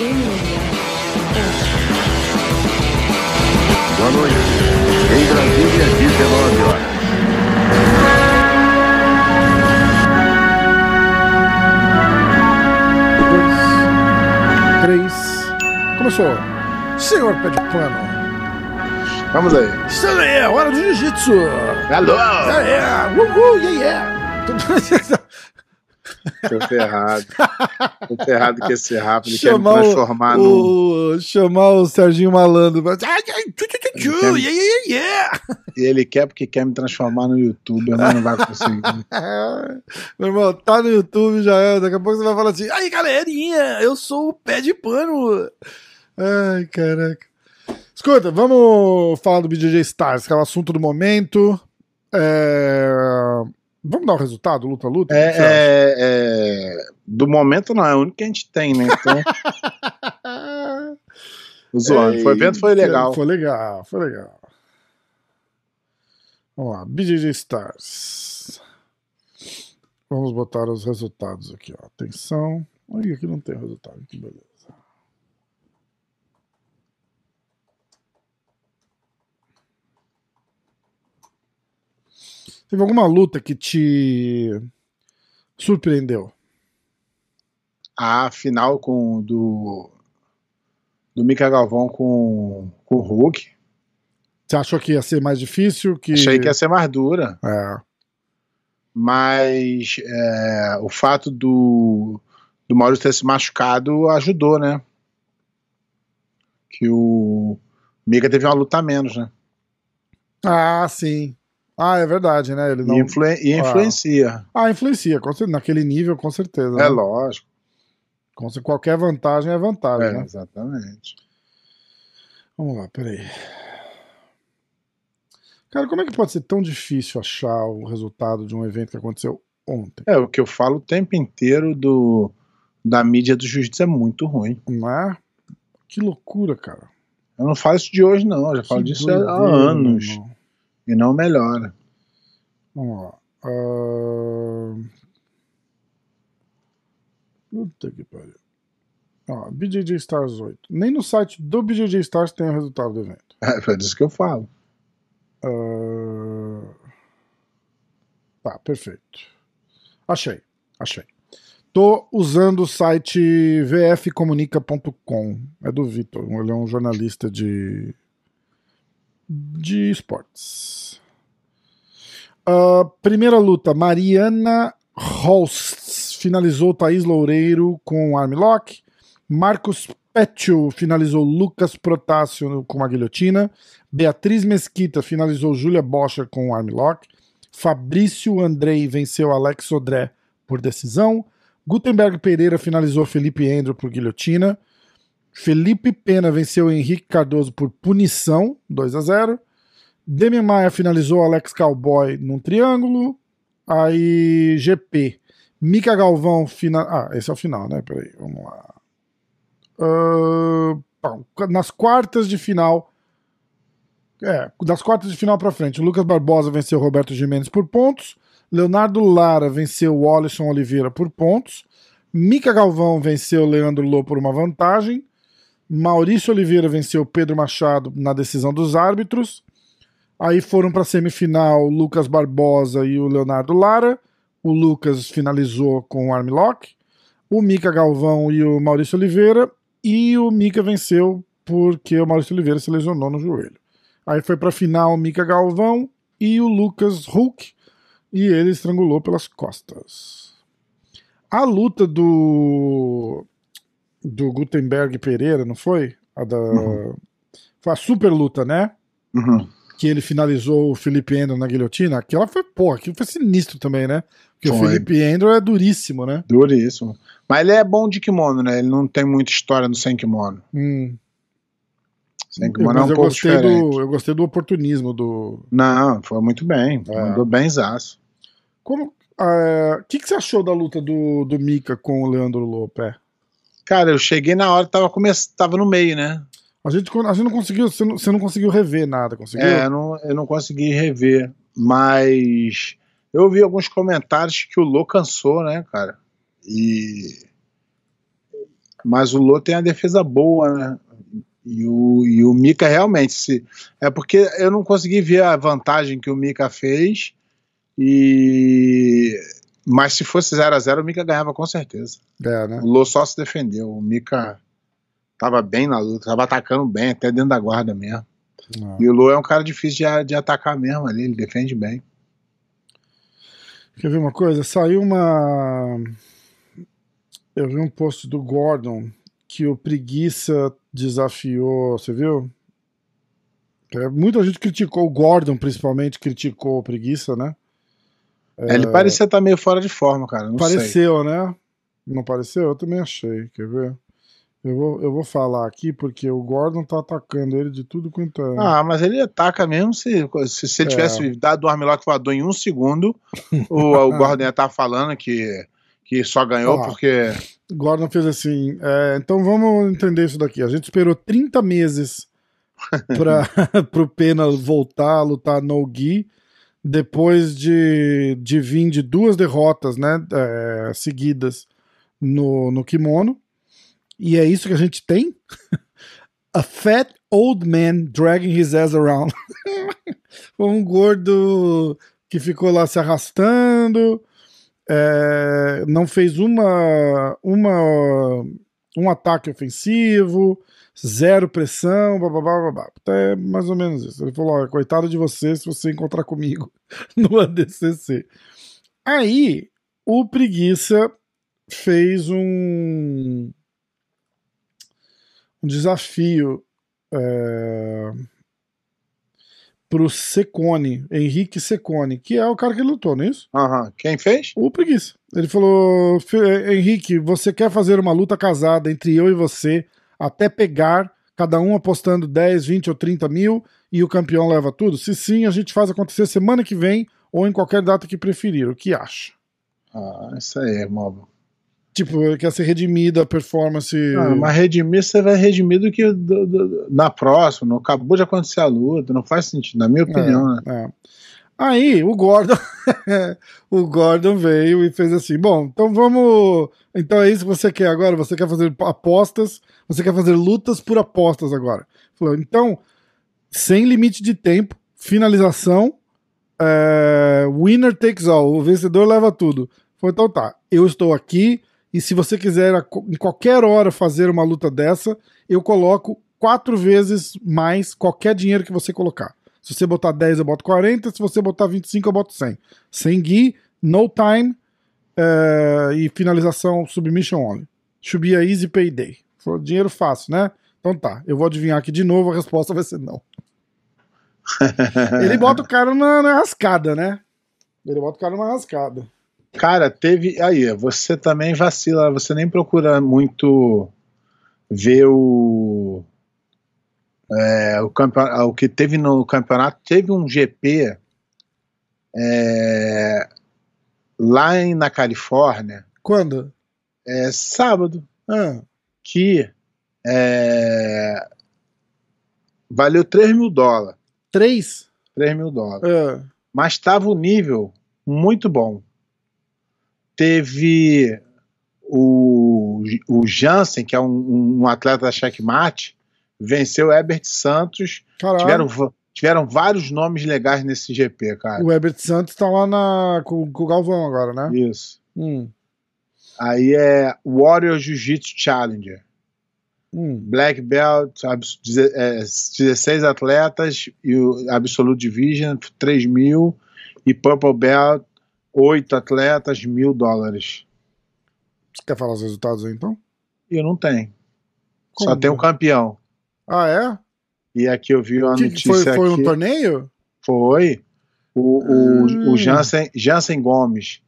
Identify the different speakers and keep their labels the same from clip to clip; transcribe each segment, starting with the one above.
Speaker 1: Boa noite. Em Brasília, 19 horas.
Speaker 2: dois, três. Começou. Senhor Pé de Pano.
Speaker 3: Vamos aí.
Speaker 2: Aí, é hora do jiu-jitsu.
Speaker 3: Alô!
Speaker 2: Yeah, yeah. Uhul, yeah, yeah.
Speaker 3: Tô ferrado. Tô ferrado que esse rap ele quer me
Speaker 2: chamar
Speaker 3: transformar
Speaker 2: o,
Speaker 3: num.
Speaker 2: o, chamar o Serginho Malandro. Yeah, yeah.
Speaker 3: E ele quer porque quer me transformar no youtuber, mas não vai conseguir.
Speaker 2: Meu irmão, tá no YouTube já é. Daqui a pouco você vai falar assim: aí galerinha, eu sou o pé de pano. Ai, caraca. Escuta, vamos falar do BJJ Stars, que é o assunto do momento. É, Vamos dar o resultado, luta-luta?
Speaker 3: É, é, é, Do momento não, é o único que a gente tem, né? Então, o zoando. Foi, evento foi legal.
Speaker 2: Foi legal, foi legal. Vamos lá, BJJ Stars. Vamos botar os resultados aqui, ó. Atenção. Olha, aqui não tem resultado, que beleza. Teve alguma luta que te surpreendeu?
Speaker 3: A final com do. Do Mika Galvão com, com o Hulk.
Speaker 2: Você achou que ia ser mais difícil? Que...
Speaker 3: Achei que ia ser mais dura.
Speaker 2: É.
Speaker 3: Mas é, o fato do, do Maurício ter se machucado ajudou, né? Que o Mika teve uma luta a menos, né?
Speaker 2: Ah, sim. Ah, é verdade, né? Ele não...
Speaker 3: E, influ e influencia.
Speaker 2: Ah, influencia, certeza. naquele nível, com certeza.
Speaker 3: É
Speaker 2: né?
Speaker 3: lógico.
Speaker 2: Com Qualquer vantagem é vantagem,
Speaker 3: É,
Speaker 2: né?
Speaker 3: exatamente.
Speaker 2: Vamos lá, peraí. Cara, como é que pode ser tão difícil achar o resultado de um evento que aconteceu ontem?
Speaker 3: É o que eu falo o tempo inteiro do, da mídia do jiu-jitsu é muito ruim.
Speaker 2: Não é? Que loucura, cara.
Speaker 3: Eu não falo isso de hoje, não. Eu já falo
Speaker 2: Que
Speaker 3: disso há anos.
Speaker 2: irmão.
Speaker 3: E não melhora.
Speaker 2: Vamos lá. Ahn, Puta que pariu. Ó, BJJ Stars 8. Nem no site do BJJ Stars tem o resultado do evento.
Speaker 3: É, foi disso que eu falo.
Speaker 2: Ah, Tá, perfeito. Achei, achei. Tô usando o site vfcomunica.com. É do Vitor. Ele é um jornalista de de esportes. Ah, primeira luta, Mariana Holst finalizou Thaís Loureiro com armlock. Marcos Petio finalizou Lucas Protásio com a guilhotina. Beatriz Mesquita finalizou Júlia Bocher com armlock. Fabrício Andrei venceu Alex Sodré por decisão. Gutenberg Pereira finalizou Felipe Endro por guilhotina. Felipe Pena venceu Henrique Cardoso por punição, 2 a 0. Demian Maia finalizou Alex Cowboy num triângulo. Aí GP. Mika Galvão final. Ah, esse é o final, né? Peraí, vamos lá. Bom, nas quartas de final. É, das quartas de final pra frente, o Lucas Barbosa venceu Roberto Jimenez por pontos. Leonardo Lara venceu o Alisson Oliveira por pontos. Mica Galvão venceu Leandro Lô por uma vantagem. Maurício Oliveira venceu Pedro Machado na decisão dos árbitros. Aí foram para a semifinal Lucas Barbosa e o Leonardo Lara. O Lucas finalizou com o armlock. O Mica Galvão e o Maurício Oliveira. E o Mica venceu porque o Maurício Oliveira se lesionou no joelho. Aí foi para a final o Galvão e o Lucas Hulk. E ele estrangulou pelas costas. A luta do do Gutenberg Pereira, não foi? A da foi a super luta, né?
Speaker 3: Uhum.
Speaker 2: Que ele finalizou o Felipe Endo na guilhotina. Aquela foi, porra, aquilo foi sinistro também, né? Porque o
Speaker 3: Foi.
Speaker 2: Felipe Endo é duríssimo, né?
Speaker 3: Duríssimo. Mas ele é bom de kimono, né? Ele não tem muita história no sem kimono.
Speaker 2: Hum.
Speaker 3: Sem kimono é
Speaker 2: Mas
Speaker 3: um
Speaker 2: eu
Speaker 3: pouco
Speaker 2: gostei,
Speaker 3: diferente.
Speaker 2: do, eu gostei do oportunismo do.
Speaker 3: Não, foi muito bem.
Speaker 2: É.
Speaker 3: Mandou benzaço.
Speaker 2: Como. O que, que você achou da luta do, do Mika com o Leandro Lopé?
Speaker 3: Cara, eu cheguei na hora, tava, come... tava no meio, né?
Speaker 2: A gente, a gente não conseguiu. Você não, você não conseguiu rever nada, conseguiu?
Speaker 3: É, eu não, eu não consegui rever. Mas eu vi alguns comentários que o Lô cansou, né, cara? E Mas o Lô tem a defesa boa, né? E o, e o Mika realmente se. É porque eu não consegui ver a vantagem que o Mika fez. E. Mas se fosse 0 a 0 o Mika ganhava com certeza.
Speaker 2: É, né?
Speaker 3: O Lô só se defendeu. O Mika tava bem na luta, tava atacando bem, até dentro da guarda mesmo.
Speaker 2: Ah.
Speaker 3: E o Lô é um cara difícil de, de atacar mesmo ali, ele defende bem.
Speaker 2: Quer ver uma coisa? Saiu uma. Eu vi um post do Gordon que o Preguiça desafiou. Você viu? É, muita gente criticou, o Gordon principalmente criticou o Preguiça, né?
Speaker 3: É, Ele parecia estar meio fora de forma, cara. Não sei.
Speaker 2: Pareceu, né? Não pareceu? Eu também achei. Quer ver? Eu vou, eu vou falar aqui porque o Gordon tá atacando ele de tudo quanto é.
Speaker 3: Ah, mas ele ataca mesmo se, se, se ele
Speaker 2: É.
Speaker 3: tivesse dado o armlock voador em um segundo, o, o Gordon ia estar falando que, que só ganhou
Speaker 2: Ó.
Speaker 3: porque.
Speaker 2: Gordon fez assim. é, então vamos entender isso daqui. A gente esperou 30 meses para o Pena voltar a lutar no Gi depois de, de vir de duas derrotas né, é, seguidas no, no kimono. E é isso que a gente tem? A fat old man dragging his ass around. Um gordo que ficou lá se arrastando, é, não fez uma, uma um ataque ofensivo, zero pressão, bababá, babá. É mais ou menos isso. Ele falou: ó, coitado de você se você encontrar comigo no ADCC. Aí, o Preguiça fez um, um desafio é, pro Secone, Henrique Secone, que é o cara que lutou, não é isso?
Speaker 3: Aham. Quem fez?
Speaker 2: O preguiça. Ele falou: "Fe- Henrique, você quer fazer uma luta casada entre eu e você até pegar, cada um apostando 10, 20 ou 30 mil e o campeão leva tudo? Se sim, a gente faz acontecer semana que vem ou em qualquer data que preferir. O que acha?
Speaker 3: Ah, isso aí, Mobo.
Speaker 2: Tipo, quer ser redimida a performance.
Speaker 3: Ah, mas redimir, você vai redimir do que do- do- na próxima. Não acabou de acontecer a luta, não faz sentido, na minha opinião, né?
Speaker 2: É. Aí o Gordon, o Gordon veio e fez assim: bom, então vamos. Então é isso que você quer agora? Você quer fazer apostas? Você quer fazer lutas por apostas agora? Falou, então, sem limite de tempo, finalização, é, winner takes all, o vencedor leva tudo. Falou, então tá, eu estou aqui e se você quiser em qualquer hora fazer uma luta dessa, eu coloco quatro vezes mais qualquer dinheiro que você colocar. Se você botar 10, eu boto 40. Se você botar 25, eu boto 100. Sem gui, no time eh, e finalização submission only. Should be a easy payday. Falou, dinheiro fácil, né? Então tá, eu vou adivinhar aqui de novo, a resposta vai ser não. Ele bota o cara na, na rascada, né? Ele bota o cara numa rascada.
Speaker 3: Cara, teve. Aí, você também vacila, você nem procura muito ver o. é, o, campeon- o que teve no campeonato. Teve um GP é, lá em- na Califórnia,
Speaker 2: Quando?
Speaker 3: é, sábado,
Speaker 2: Ah,
Speaker 3: que é, valeu 3 mil dólares.
Speaker 2: três?
Speaker 3: 3 mil dólares.
Speaker 2: Ah,
Speaker 3: mas estava o nível muito bom. Teve o, o Jansen, que é um, um atleta da checkmate, venceu o Herbert Santos.
Speaker 2: caralho.
Speaker 3: Tiveram, tiveram vários nomes legais nesse GP, cara.
Speaker 2: O Herbert Santos tá lá na, com, com o Galvão agora, né?
Speaker 3: Isso.
Speaker 2: Hum,
Speaker 3: Aí é Warrior Jiu-Jitsu Challenger.
Speaker 2: hum.
Speaker 3: Black Belt, abs- deze- é, 16 atletas, e o Absolute Division, 3 mil. E Purple Belt, 8 atletas, mil dólares.
Speaker 2: Você quer falar os resultados aí então?
Speaker 3: Eu não tenho. Só
Speaker 2: Como?
Speaker 3: tem um campeão.
Speaker 2: Ah, é?
Speaker 3: E aqui eu vi uma
Speaker 2: Que
Speaker 3: notícia
Speaker 2: foi, foi
Speaker 3: aqui.
Speaker 2: um torneio?
Speaker 3: Foi o, o,
Speaker 2: Hum.
Speaker 3: o Jansen, Jansen Gomes,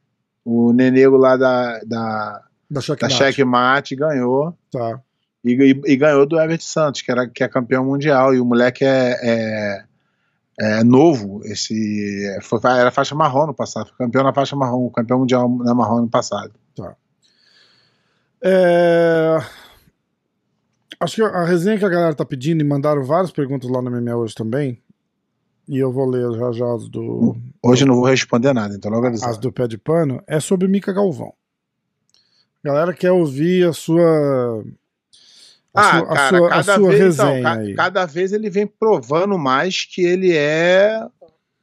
Speaker 3: o nenego lá da, da,
Speaker 2: Da
Speaker 3: da
Speaker 2: Checkmate.
Speaker 3: Checkmate, ganhou.
Speaker 2: Tá.
Speaker 3: E, e- e ganhou do Herbert Santos, que, era, que é campeão mundial. E o moleque é, é, é novo. Esse, foi, era faixa marrom no passado. Foi campeão na faixa marrom, campeão mundial na marrom no passado.
Speaker 2: É, Acho que a resenha que a galera tá pedindo e mandaram várias perguntas lá no MMA hoje também. E eu vou ler já já as do,
Speaker 3: Hoje eu não vou responder nada, então logo
Speaker 2: as
Speaker 3: avisado.
Speaker 2: do pé de pano. É sobre Mica Galvão. A galera quer ouvir a sua, A
Speaker 3: ah,
Speaker 2: sua, a
Speaker 3: cara,
Speaker 2: sua, a
Speaker 3: cada
Speaker 2: sua
Speaker 3: vez, então,
Speaker 2: resenha
Speaker 3: ca-
Speaker 2: aí.
Speaker 3: cada vez ele vem provando mais que ele é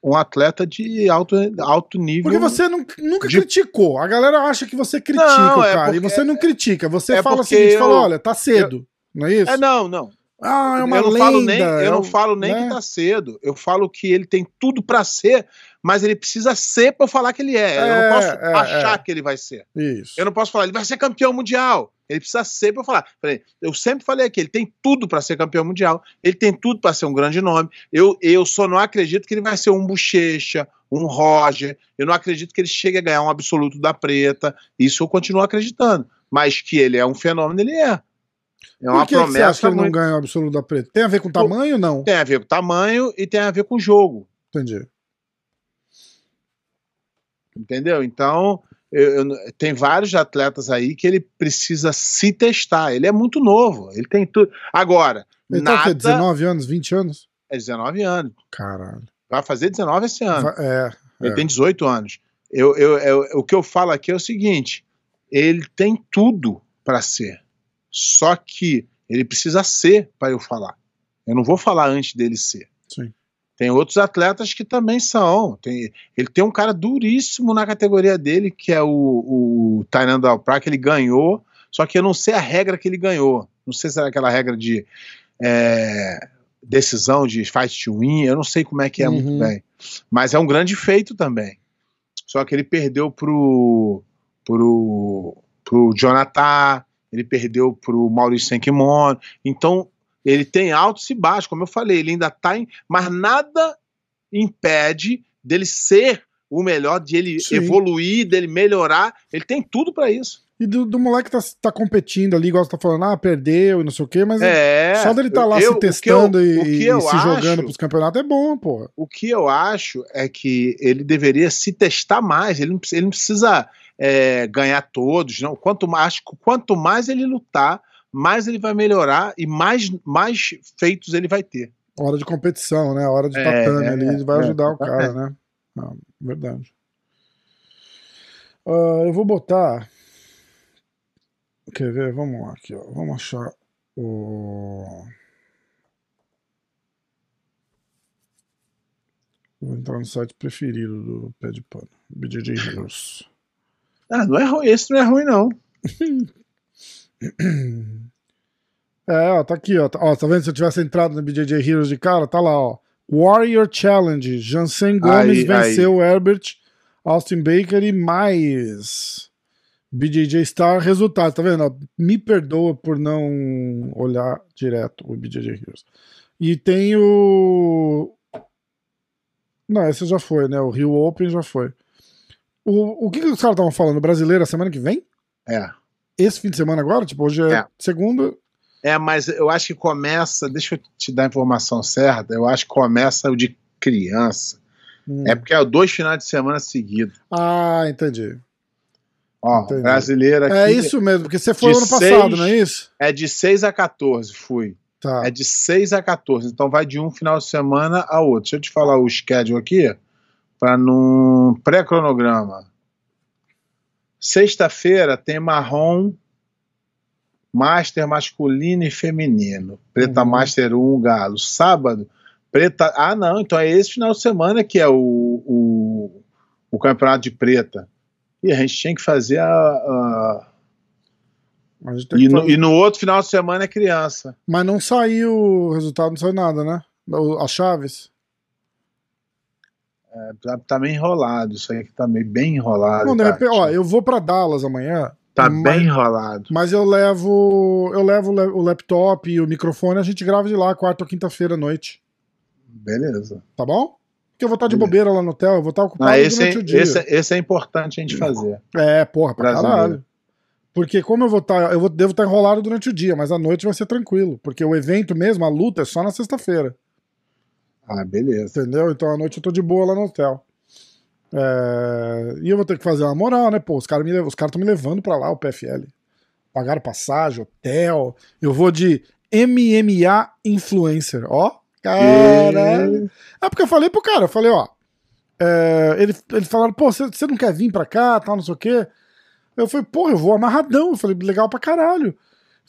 Speaker 3: um atleta de alto, alto nível.
Speaker 2: Porque você não- nunca
Speaker 3: de-
Speaker 2: criticou. A galera acha que você critica
Speaker 3: Não,
Speaker 2: o
Speaker 3: é
Speaker 2: cara. e
Speaker 3: porque-
Speaker 2: você não critica. Você
Speaker 3: é
Speaker 2: fala o seguinte:
Speaker 3: eu-
Speaker 2: fala, olha, tá cedo. Não é isso?
Speaker 3: É, não, não.
Speaker 2: Ah, é uma
Speaker 3: eu não
Speaker 2: lenda.
Speaker 3: falo nem,
Speaker 2: é
Speaker 3: eu não
Speaker 2: um-
Speaker 3: falo nem
Speaker 2: né?
Speaker 3: que tá cedo. Eu falo que ele tem tudo pra ser, mas ele precisa ser pra eu falar que ele é. eu
Speaker 2: É,
Speaker 3: não posso
Speaker 2: é,
Speaker 3: achar
Speaker 2: é.
Speaker 3: que ele vai ser.
Speaker 2: Isso.
Speaker 3: Eu não posso falar, ele vai ser campeão mundial. Ele precisa ser pra eu falar. Eu sempre falei aqui, ele tem tudo pra ser campeão mundial, ele tem tudo pra ser um grande nome. Eu, eu só não acredito que ele vai ser um Bochecha, um Roger. Eu não acredito que ele chegue a ganhar um absoluto da preta. Isso eu continuo acreditando. Mas que ele é um fenômeno, ele é. É uma
Speaker 2: Por que, que você acha que
Speaker 3: promessa
Speaker 2: ele não
Speaker 3: muito.
Speaker 2: ganha o absoluto da preta? Tem a ver com tamanho ou não?
Speaker 3: Tem a ver com tamanho e tem a ver com jogo.
Speaker 2: Entendi.
Speaker 3: Entendeu? Então, eu- eu- tem vários atletas aí que ele precisa se testar. Ele é muito novo. Ele tem tudo. Agora,
Speaker 2: Ele tá o
Speaker 3: nada.
Speaker 2: 19 anos, 20 anos?
Speaker 3: É 19 anos.
Speaker 2: Caralho.
Speaker 3: Vai fazer 19 esse ano.
Speaker 2: É.
Speaker 3: Ele
Speaker 2: é.
Speaker 3: tem 18 anos. Eu, eu, eu- o que eu falo aqui é o seguinte: ele tem tudo para ser. Só que ele precisa ser para eu falar. Eu não vou falar antes dele ser.
Speaker 2: Sim.
Speaker 3: Tem outros atletas que também são. Tem, ele tem um cara duríssimo na categoria dele, que é o, o Tainan Dalprá, que ele ganhou. Só que eu não sei a regra que ele ganhou. Não sei se era aquela regra de é, decisão de fight to win. Eu não sei como é que é
Speaker 2: Uhum.
Speaker 3: muito bem. Mas é um grande feito também. Só que ele perdeu pro, pro, pro Jonathan, ele perdeu pro Maurício Senkimono. Então, ele tem altos e baixos, como eu falei, ele ainda tá em. Mas nada impede dele ser o melhor, de ele
Speaker 2: Sim.
Speaker 3: evoluir, dele melhorar. Ele tem tudo para isso.
Speaker 2: E do, do moleque tá, tá competindo ali, igual você tá falando, ah, perdeu e não sei o quê, mas
Speaker 3: É.
Speaker 2: só dele tá lá
Speaker 3: eu-
Speaker 2: se
Speaker 3: o eu-
Speaker 2: testando
Speaker 3: o
Speaker 2: e, e
Speaker 3: eu
Speaker 2: se jogando
Speaker 3: acho-
Speaker 2: pros campeonatos é bom, porra.
Speaker 3: O que eu acho é que ele deveria se testar mais. Ele não, ele não precisa é, ganhar todos, não. Quanto mais, acho que quanto mais ele lutar, mais ele vai melhorar e mais, mais feitos ele vai ter.
Speaker 2: Hora de competição, né? Hora de
Speaker 3: É,
Speaker 2: tatame
Speaker 3: é,
Speaker 2: ali, vai
Speaker 3: é,
Speaker 2: ajudar o cara, né? Ah, verdade. Ah, eu vou botar. Quer ver? Vamos lá aqui, ó. Vamos achar o. Vou entrar no site preferido do Pé de Pano, BJJ Heroes.
Speaker 3: Ah, não é ruim, esse não é ruim, não.
Speaker 2: É, ó, tá aqui, ó. Tá, ó, tá vendo? Se eu tivesse entrado no BJJ Heroes de cara, tá lá, ó. Warrior Challenge. Jansen Gomes
Speaker 3: Aí,
Speaker 2: venceu Herbert, Austin Baker e mais. BJJ Star, resultado, tá vendo? ó? Me perdoa por não olhar direto o BJJ Heroes. E tem o. Não, esse já foi, né? O Rio Open já foi. O, o que, que os caras estavam falando? Brasileiro a semana que vem?
Speaker 3: É.
Speaker 2: Esse fim de semana agora? Tipo, hoje é,
Speaker 3: É.
Speaker 2: segunda.
Speaker 3: É, mas eu acho que começa. Deixa eu te dar a informação certa. Eu acho que começa o de criança.
Speaker 2: Hum.
Speaker 3: É porque é dois finais de semana seguidos.
Speaker 2: Ah, entendi.
Speaker 3: Ó,
Speaker 2: Entendi.
Speaker 3: brasileira aqui.
Speaker 2: É isso mesmo, porque você foi ano passado,
Speaker 3: seis-
Speaker 2: não é isso?
Speaker 3: É de 6 a 14, fui.
Speaker 2: Tá.
Speaker 3: É de 6 a 14. Então vai de um final de semana a outro. Deixa eu te falar o schedule aqui, para num pré-cronograma. Sexta-feira tem marrom, master masculino e feminino. Preta
Speaker 2: Uhum.
Speaker 3: master 1, galo. Sábado, preta. Ah, não, então é esse final de semana que é o, o, o campeonato de preta. E a gente tinha que fazer a. a- E, no,
Speaker 2: fazer-
Speaker 3: e no outro final de semana é criança.
Speaker 2: Mas não saiu o resultado, não saiu nada, né? As chaves.
Speaker 3: Tá, tá meio enrolado, isso aí que tá meio bem enrolado.
Speaker 2: Não, de
Speaker 3: tá,
Speaker 2: repente, ó, eu vou pra Dallas amanhã,
Speaker 3: tá
Speaker 2: mas-
Speaker 3: bem enrolado.
Speaker 2: mas eu levo eu levo o laptop e o microfone, a gente grava de lá quarta ou quinta-feira à noite,
Speaker 3: Beleza.
Speaker 2: tá bom? Porque eu vou estar de
Speaker 3: Beleza.
Speaker 2: bobeira lá no hotel, eu vou estar ocupado
Speaker 3: Não, esse,
Speaker 2: durante
Speaker 3: é,
Speaker 2: o dia.
Speaker 3: esse, é- esse é importante a gente fazer.
Speaker 2: É, porra, pra
Speaker 3: Brasileiro.
Speaker 2: caralho. Porque como eu vou estar, eu vou, devo estar enrolado durante o dia, mas à noite vai ser tranquilo, porque o evento mesmo, a luta é só na sexta-feira.
Speaker 3: Ah, beleza.
Speaker 2: Entendeu? Então à noite eu tô de boa lá no hotel. É, E eu vou ter que fazer uma moral, né? Pô, os caras me... os caras estão me levando pra lá, o PFL. Pagaram passagem, hotel. Eu vou de MMA Influencer. Ó, caralho. É porque eu falei pro cara, eu falei, ó. é, ele, eles falaram, pô, você você não quer vir pra cá, tal, não sei o quê. Eu falei, porra, eu vou amarradão. Eu falei, legal pra caralho.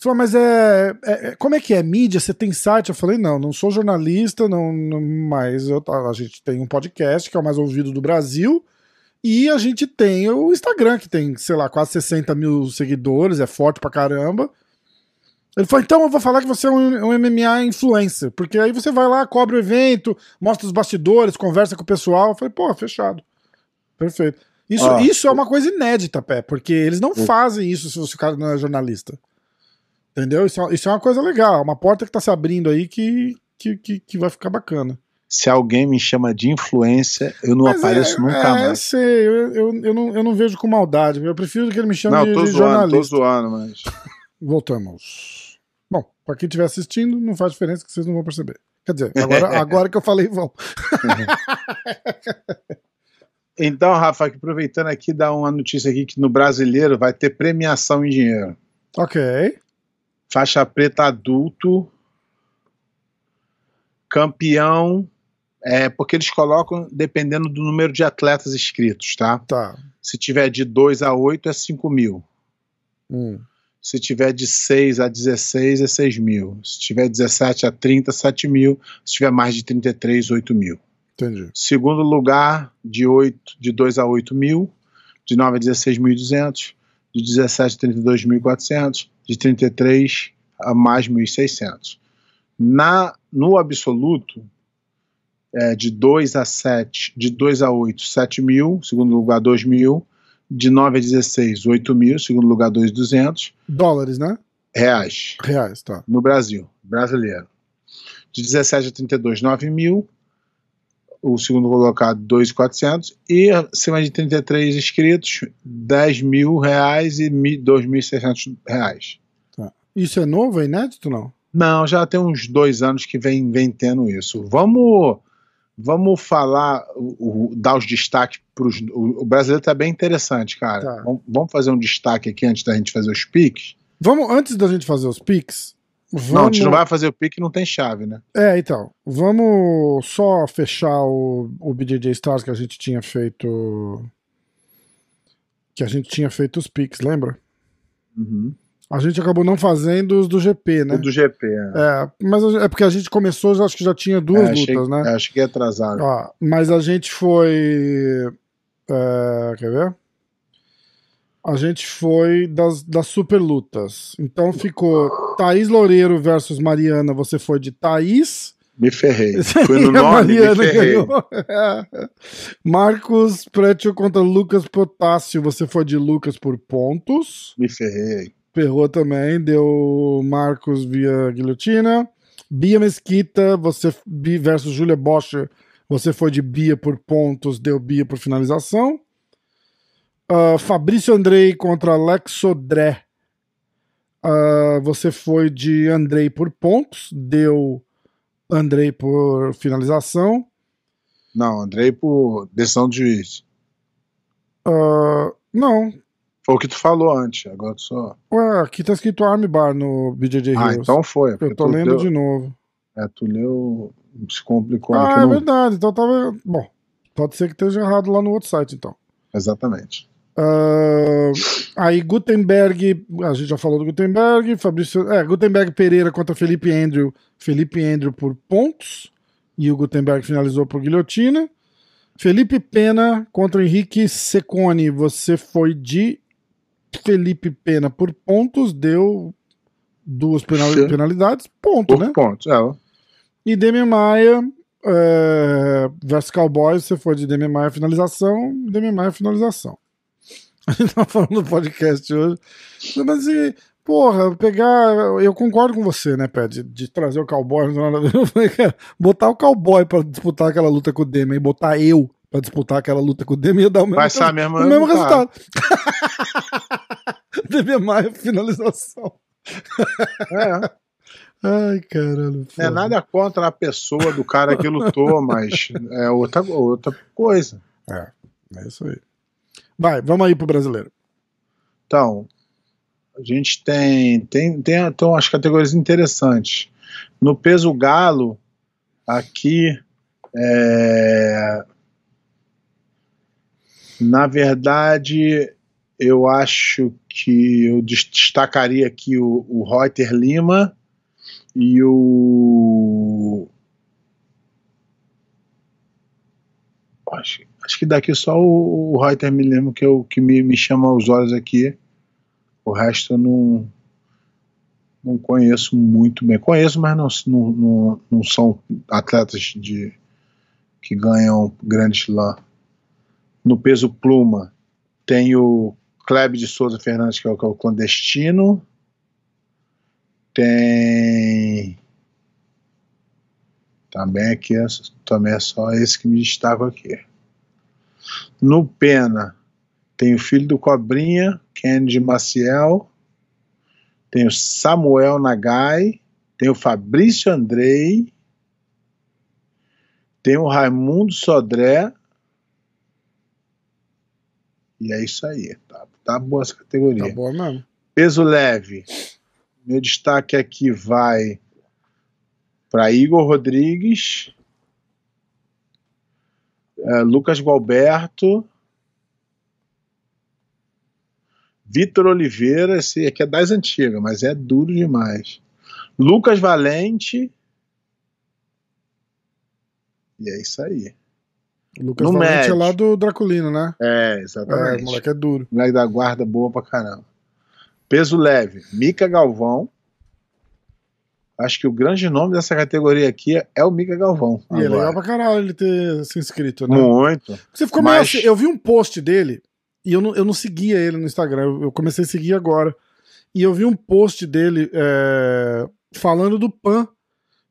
Speaker 2: Você falou, mas é, é- Como é que é? Mídia? Você tem site? Eu falei, não, não sou jornalista, não, não- mas eu, a gente tem um podcast que é o mais ouvido do Brasil. E a gente tem o Instagram, que tem, sei lá, quase 60 mil seguidores, é forte pra caramba. Ele falou, então eu vou falar que você é um, um MMA influencer, porque aí você vai lá, cobre o evento, mostra os bastidores, conversa com o pessoal. Eu falei, pô, fechado. Perfeito. Isso,
Speaker 3: Ó,
Speaker 2: isso é uma coisa inédita, Pé, porque eles não fazem isso se cara não é jornalista. Entendeu? Isso, é- isso é uma coisa legal, uma porta que tá se abrindo aí que, que, que, que vai ficar bacana.
Speaker 3: Se alguém me chama de influência, eu não
Speaker 2: Mas
Speaker 3: apareço
Speaker 2: é,
Speaker 3: nunca
Speaker 2: é, Eu
Speaker 3: mais.
Speaker 2: sei, eu, eu, eu, não, eu não vejo com maldade. Eu prefiro que ele me chame
Speaker 3: Não,
Speaker 2: de,
Speaker 3: tô
Speaker 2: de
Speaker 3: zoando, tô
Speaker 2: jornalista.
Speaker 3: zoando, mas.
Speaker 2: Voltamos. Bom, pra quem estiver assistindo, não faz diferença que vocês não vão perceber. Quer dizer, agora, agora que eu falei, vão.
Speaker 3: Então, Rafa, aproveitando aqui, dá uma notícia aqui que no brasileiro vai ter premiação em dinheiro.
Speaker 2: Ok.
Speaker 3: Faixa preta adulto, campeão, é porque eles colocam dependendo do número de atletas inscritos, tá?
Speaker 2: Tá.
Speaker 3: Se tiver de 2 a 8 é 5 mil.
Speaker 2: Hum.
Speaker 3: Se tiver de 6 a 16 é 6 mil. Se tiver 17 a 30, 7 mil. Se tiver mais de 33, 8 mil.
Speaker 2: Entendi.
Speaker 3: Segundo lugar, de, 8, de 2 a 8 mil. De 9 a 16.200. De 17 a 32.400. De 33 a mais 1.600. Na, no absoluto, é, de 2 a 7, de 2 a 8, 7 mil. Segundo lugar, 2 mil. De 9 a 16, 8 mil. Segundo lugar, 2.200
Speaker 2: Dólares, né?
Speaker 3: reais
Speaker 2: Reais, tá.
Speaker 3: no Brasil, brasileiro. De 17 a 32, 9 mil. O segundo colocado, 2.400. E acima de 33 inscritos, 10 mil reais e mi- 2.600 reais.
Speaker 2: Isso é novo, é inédito não?
Speaker 3: Não, já tem uns dois anos que vem, vem tendo isso. Vamos, vamos falar, o, o- dar os destaques para os. O, o brasileiro está bem interessante, cara.
Speaker 2: Tá.
Speaker 3: Vamos, vamos fazer um destaque aqui antes da gente fazer os piques.
Speaker 2: Vamos, antes da gente fazer os pics. Vamos...
Speaker 3: Não, a gente não vai fazer o pique, não tem chave, né?
Speaker 2: É, então. Vamos só fechar o, o BJJ Stars que a gente tinha feito. Que a gente tinha feito os pics, lembra?
Speaker 3: Uhum.
Speaker 2: A gente acabou não fazendo os do GP, né?
Speaker 3: O do GP. é.
Speaker 2: É, mas é porque a gente começou, acho que já tinha duas
Speaker 3: É, achei,
Speaker 2: lutas, né?
Speaker 3: é, Acho que é atrasado.
Speaker 2: Ó, mas a gente foi. é, quer ver? A gente foi das, das super lutas. Então ficou Thaís Loureiro versus Mariana. Você foi de Thaís.
Speaker 3: Me ferrei. Fui no nome, me ferrei.
Speaker 2: Marcos Pretio contra Lucas Potássio. Você foi de Lucas por pontos.
Speaker 3: Me ferrei.
Speaker 2: Ferrou também, deu Marcos via guilhotina. Bia Mesquita, você Bi versus Julia Bosch, você foi de Bia por pontos, deu Bia por finalização. Ah, Fabrício Andrei contra Alex Sodré. Ah, você foi de Andrei por pontos, deu Andrei por finalização.
Speaker 3: Não, Andrei por decisão de juiz.
Speaker 2: Ah, não,
Speaker 3: Foi o que tu falou antes. Agora tu só.
Speaker 2: Ué, aqui tá escrito Armbar no BJJ
Speaker 3: Ah,
Speaker 2: Heroes.
Speaker 3: então foi.
Speaker 2: Eu tô lendo
Speaker 3: leu-
Speaker 2: de novo.
Speaker 3: É, tu leu. Se complicou
Speaker 2: Ah, é
Speaker 3: no-
Speaker 2: verdade. Então tava. Bom, pode ser que esteja errado lá no outro site, então.
Speaker 3: Exatamente.
Speaker 2: Ah, aí Gutenberg, a gente já falou do Gutenberg, Fabrício, é, Gutenberg Pereira contra Felipe Andrew, Felipe Andrew por pontos, e o Gutenberg finalizou por guilhotina. Felipe Pena contra Henrique Secone, você foi de Felipe Pena por pontos, deu duas penal- penalidades, ponto,
Speaker 3: Por
Speaker 2: né?
Speaker 3: pontos. É,
Speaker 2: E Demi Maia é, versus Cowboys, você foi de Demi Maia finalização, Demi Maia finalização. A gente tá falando no podcast hoje. Mas, e, porra, pegar. Eu concordo com você, né, Pé, de, de trazer o cowboy. a falei, cara, botar o cowboy pra disputar aquela luta com o Demi e botar eu pra disputar aquela luta com o Demi ia dar o mesmo,
Speaker 3: Vai ser mesmo
Speaker 2: o mesmo resultado. Demi Maia finalização.
Speaker 3: É.
Speaker 2: Ai, caralho.
Speaker 3: É
Speaker 2: foda.
Speaker 3: nada contra a pessoa do cara que lutou, mas é outra, outra coisa.
Speaker 2: É, é isso aí. Vai, vamos aí pro brasileiro.
Speaker 3: Então, a gente tem, tem, tem então, as categorias interessantes. No peso galo, aqui, é, na verdade, eu acho que eu destacaria aqui o, o Reuter Lima e o. Acho, acho que daqui só o, o me lembro que, eu, que me, me chama aos olhos aqui. O resto eu não, não conheço muito bem. Conheço, mas não, não, não, não são atletas de, que ganham grande slam. No peso pluma, tem o Kleber de Souza Fernandes, que é o, que é o clandestino. Tem. Também aqui, é, também é só esse que me destaca aqui. No Pena, tem o filho do Cobrinha, Kennedy Maciel. Tem o Samuel Nagai. Tem o Fabrício Andrei. Tem o Raimundo Sodré. E é isso aí. Tá, tá boa essa categoria.
Speaker 2: Tá boa mesmo.
Speaker 3: Peso leve. Meu destaque aqui vai para Igor Rodrigues, é, Lucas Gualberto, Vitor Oliveira, esse aqui é das antigas, mas é duro demais. Lucas Valente. E é isso aí.
Speaker 2: Lucas
Speaker 3: No
Speaker 2: Valente
Speaker 3: médio.
Speaker 2: é lá do Draculino, né?
Speaker 3: É,
Speaker 2: É,
Speaker 3: exatamente.
Speaker 2: o moleque é duro.
Speaker 3: Moleque da guarda boa pra caramba. Peso leve, Mica Galvão. Acho que o grande nome dessa categoria aqui é o Mica Galvão.
Speaker 2: E é
Speaker 3: agora.
Speaker 2: legal pra caralho ele ter se inscrito, né?
Speaker 3: Muito.
Speaker 2: Você ficou meio
Speaker 3: Mas-
Speaker 2: assim, Eu vi um post dele e eu não, eu não seguia ele no Instagram. Eu, comecei a seguir agora. E eu vi um post dele é, falando do PAN.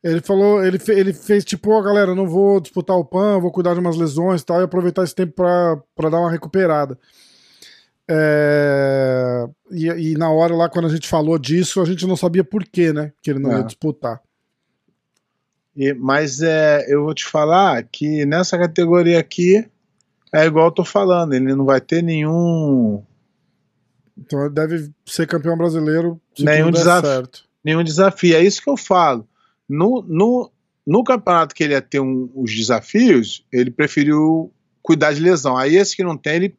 Speaker 2: Ele falou, ele, fe- ele fez tipo, ó, galera, eu não vou disputar o PAN, vou cuidar de umas lesões e tal, e aproveitar esse tempo pra, pra dar uma recuperada. É, e, e na hora lá, quando a gente falou disso, a gente não sabia por quê, né? Que ele não
Speaker 3: É.
Speaker 2: ia disputar.
Speaker 3: E- mas é, eu vou te falar que nessa categoria aqui é igual eu tô falando, ele não vai ter nenhum,
Speaker 2: Então ele deve ser campeão brasileiro se
Speaker 3: Nenhum desafio.
Speaker 2: certo.
Speaker 3: nenhum desafio. É isso que eu falo. No, no, no campeonato que ele ia ter um- os desafios, ele preferiu cuidar de lesão. Aí esse que não tem, ele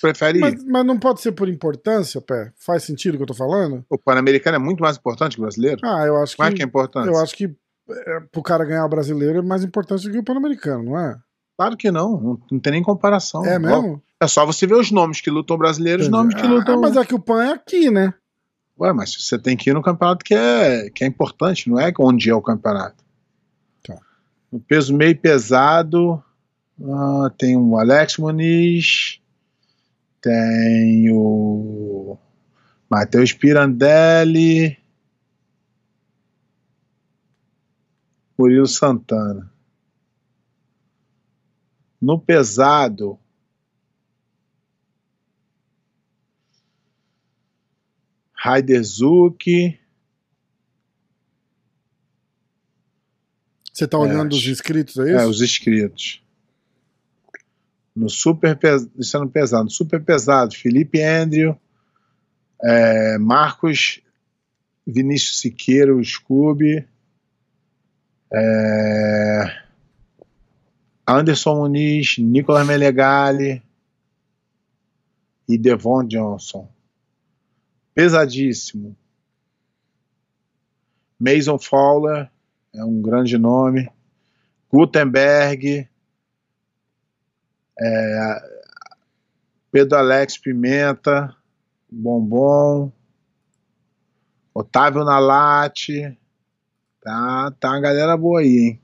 Speaker 3: prefere.
Speaker 2: Mas, mas não pode ser por importância, Pé? Faz sentido o que eu tô falando?
Speaker 3: O Pan-Americano é muito mais importante que o brasileiro?
Speaker 2: Ah, eu acho que.
Speaker 3: É que é importante?
Speaker 2: eu acho que é, pro cara ganhar o brasileiro é mais importante do que o Pan-Americano, não é?
Speaker 3: Claro que não, não, não tem nem comparação.
Speaker 2: é mesmo?
Speaker 3: É só você ver os nomes que lutam brasileiros, os nomes que
Speaker 2: Ah,
Speaker 3: lutam.
Speaker 2: mas é que o PAN é aqui, né?
Speaker 3: Ué, mas você tem que ir no campeonato que é, que é importante, não é onde é o campeonato.
Speaker 2: Tá.
Speaker 3: No peso meio pesado, ah, tem o Alex Muniz, tem o Matheus Pirandelli, Murilo Santana. No pesado, Raider Zucchi,
Speaker 2: Você tá olhando
Speaker 3: É,
Speaker 2: os inscritos, é isso?
Speaker 3: É, os inscritos. No super isso é pesado. Super pesado, Felipe Andrew, é, Marcos Vinícius Siqueira, o Scooby, é, Anderson Muniz, Nicolas Melegali e Devon Johnson. Pesadíssimo. Mason Fowler, é um grande nome. Gutenberg, é, Pedro Alex Pimenta, Bombom, Otávio Nalate, tá, tá uma galera boa aí, hein?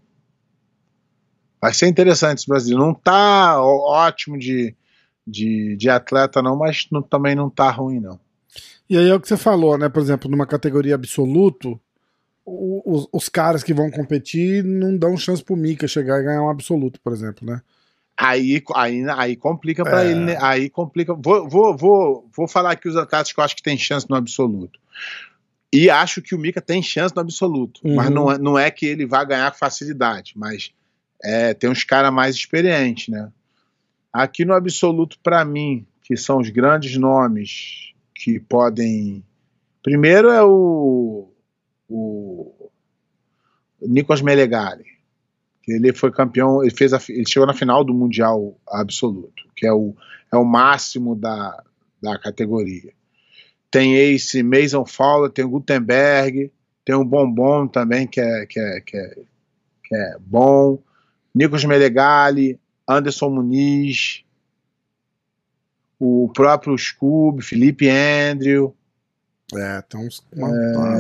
Speaker 3: Vai ser interessante esse Brasil. Não tá ótimo de, de, de atleta, não, mas não- também não tá ruim, não.
Speaker 2: E aí é o que você falou, né? Por exemplo, numa categoria absoluto, os, os caras que vão competir não dão chance pro Mika chegar e ganhar um absoluto, por exemplo, né?
Speaker 3: Aí, aí, aí complica pra
Speaker 2: É.
Speaker 3: ele, né? Aí complica. Vou, vou, vou, vou falar aqui os atletas que eu acho que tem chance no absoluto. E acho que o Mika tem chance no absoluto.
Speaker 2: Uhum.
Speaker 3: Mas não é, não é que ele vai ganhar com facilidade. Mas é, tem uns caras mais experientes, né? Aqui no absoluto, pra mim, que são os grandes nomes que podem. Primeiro é o. O Nicolas Melegali. Ele foi campeão, ele, fez a ele chegou na final do Mundial Absoluto, que é o, é o máximo da, da categoria. Tem esse Mason Fowler, tem o Gutenberg, tem o Bombom também, que é, que é, que é, que é bom. Nikos Meregali, Anderson Muniz, o próprio Scooby, Felipe Andrew.
Speaker 2: É, tem uns. Uma,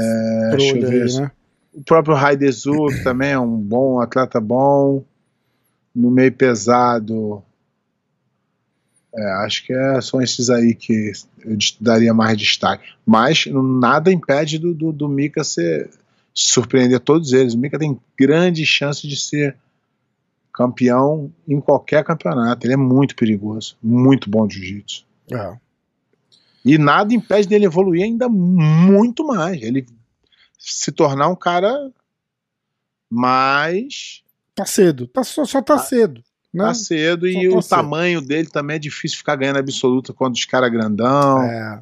Speaker 3: É, ver
Speaker 2: aí,
Speaker 3: se-
Speaker 2: né?
Speaker 3: O próprio Raidezu, também é um bom atleta bom. No meio pesado. é, acho que é, são esses aí que eu daria mais destaque. Mas nada impede do, do, do Mika ser, surpreender todos eles. O Mika tem grande chance de ser campeão em qualquer campeonato. Ele é muito perigoso, muito bom de jiu-jitsu.
Speaker 2: É.
Speaker 3: E nada impede dele evoluir ainda muito mais. Ele se tornar um cara mais
Speaker 2: Tá cedo. Tá, só, só tá cedo. Né?
Speaker 3: tá cedo
Speaker 2: Só
Speaker 3: e
Speaker 2: tá
Speaker 3: o
Speaker 2: cedo.
Speaker 3: tamanho dele também é difícil ficar ganhando absoluta quando os caras grandão.
Speaker 2: É.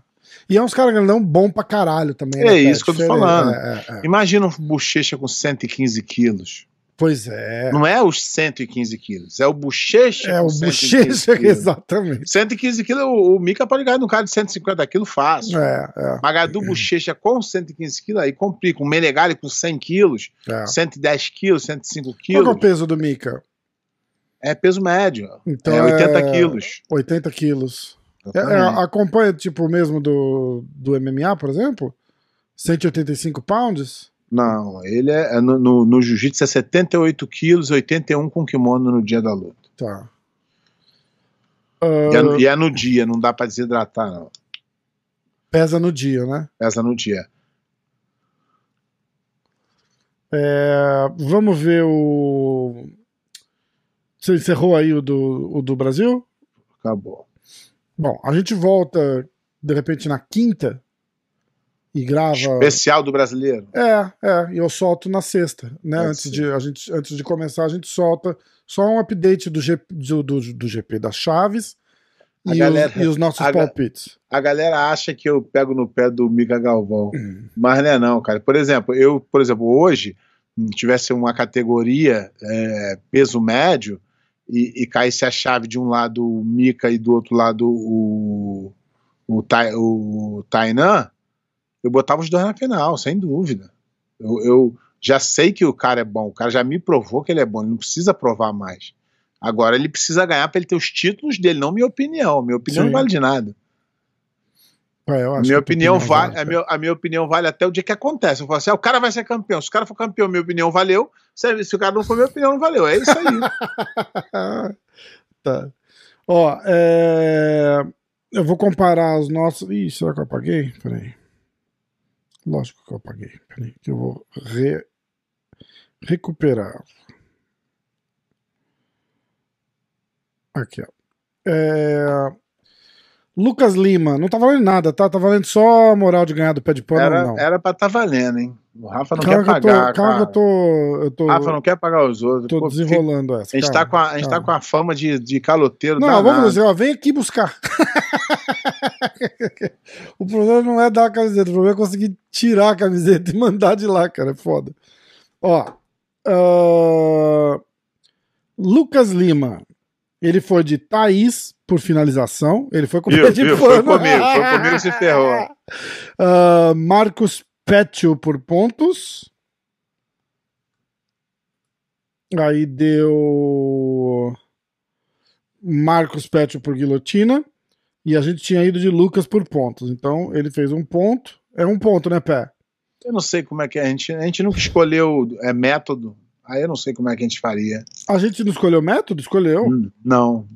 Speaker 2: E é uns caras grandão bom pra caralho também.
Speaker 3: É
Speaker 2: né,
Speaker 3: isso que eu tô falando.
Speaker 2: É, é, é.
Speaker 3: Imagina um bochecha com 115 quilos.
Speaker 2: Pois é.
Speaker 3: Não é os 115 quilos, é o bochecha
Speaker 2: É o
Speaker 3: 115
Speaker 2: bochecha,
Speaker 3: quilos.
Speaker 2: exatamente.
Speaker 3: 115 quilos, o, o Mika pode ganhar num cara de 150 quilos fácil.
Speaker 2: É, é,
Speaker 3: Magadu Bochecha com 115 quilos, aí complica. Um Menegali com 100 quilos,
Speaker 2: é.
Speaker 3: 110 quilos, 105
Speaker 2: Qual que é o
Speaker 3: quilos.
Speaker 2: peso do Mika?
Speaker 3: É peso médio.
Speaker 2: Então
Speaker 3: é 80 quilos.
Speaker 2: 80 quilos. É, é, acompanha, tipo, mesmo do, do MMA, por exemplo? 185 pounds?
Speaker 3: Não, ele é, é no, no, no jiu-jitsu é 78 quilos, 81 com kimono no dia da luta.
Speaker 2: Tá.
Speaker 3: E,
Speaker 2: Ah,
Speaker 3: é, e é no dia, não dá pra desidratar, não.
Speaker 2: pesa no dia, né?
Speaker 3: Pesa no dia.
Speaker 2: É, vamos ver o. Você encerrou aí o do, o do Brasil?
Speaker 3: Acabou.
Speaker 2: Bom, a gente volta de repente na quinta e grava.
Speaker 3: Especial do brasileiro.
Speaker 2: É, é, e eu solto na sexta, né?
Speaker 3: Pode
Speaker 2: Antes
Speaker 3: ser.
Speaker 2: de, a gente, antes de começar, a gente solta só um update do, G, do, do, do GP das Chaves e,
Speaker 3: galera-
Speaker 2: os, e os nossos
Speaker 3: a
Speaker 2: palpites.
Speaker 3: A galera acha que eu pego no pé do Mika Galvão.
Speaker 2: Hum.
Speaker 3: Mas não é não, cara. Por exemplo, eu, por exemplo, hoje, se tivesse uma categoria é, peso médio e, e caísse a chave de um lado o Mika e do outro lado o, o, Tai- o Tainan, eu botava os dois na final, sem dúvida. Eu, eu já sei que o cara é bom, o cara já me provou que ele é bom, ele não precisa provar mais. Agora ele precisa ganhar para ele ter os títulos dele, não minha opinião. Minha opinião
Speaker 2: Sim.
Speaker 3: não vale de nada.
Speaker 2: É,
Speaker 3: minha opinião vale,
Speaker 2: vale,
Speaker 3: a minha, a minha opinião vale até o dia que acontece. Eu falo assim, ah, o cara vai ser campeão. Se o cara for campeão, minha opinião valeu. Se, se o cara não for, minha opinião não valeu. É isso aí.
Speaker 2: tá. Ó, é... eu vou comparar os nossos. Ih, será que eu apaguei? Peraí. Lógico que eu apaguei. Peraí, que eu vou re... recuperar. Aqui, ó. É... Lucas Lima, não tá valendo nada, tá? Tá valendo só a moral de ganhar do pé de pano,
Speaker 3: Era,
Speaker 2: não.
Speaker 3: era pra tá valendo, hein? O Rafa não
Speaker 2: calma
Speaker 3: quer
Speaker 2: que tô,
Speaker 3: pagar.
Speaker 2: calma que eu tô. Eu tô,
Speaker 3: O Rafa não quer pagar os outros.
Speaker 2: tô
Speaker 3: Pô,
Speaker 2: desenrolando essa.
Speaker 3: A gente,
Speaker 2: calma,
Speaker 3: tá com a, a gente tá com a fama de, de caloteiro.
Speaker 2: Não,
Speaker 3: danado.
Speaker 2: vamos dizer, ó, vem aqui buscar. o problema não é dar a camiseta, o problema é conseguir tirar a camiseta e mandar de lá, cara. É foda. Ó. ah, Lucas Lima. Ele foi de Thaís por finalização. Ele foi com o de pano.
Speaker 3: Foi comigo, foi comigo se ferrou.
Speaker 2: Ah, Marcos Petio por pontos. Aí deu Marcos Petio por guilhotina. E a gente tinha ido de Lucas por pontos. Então ele fez um ponto. É um ponto, né, Pé?
Speaker 3: Eu não sei como é que é. A gente, a gente nunca escolheu é, método. Aí eu não sei como é que a gente faria.
Speaker 2: A gente não escolheu método? Escolheu.
Speaker 3: Hum, Não.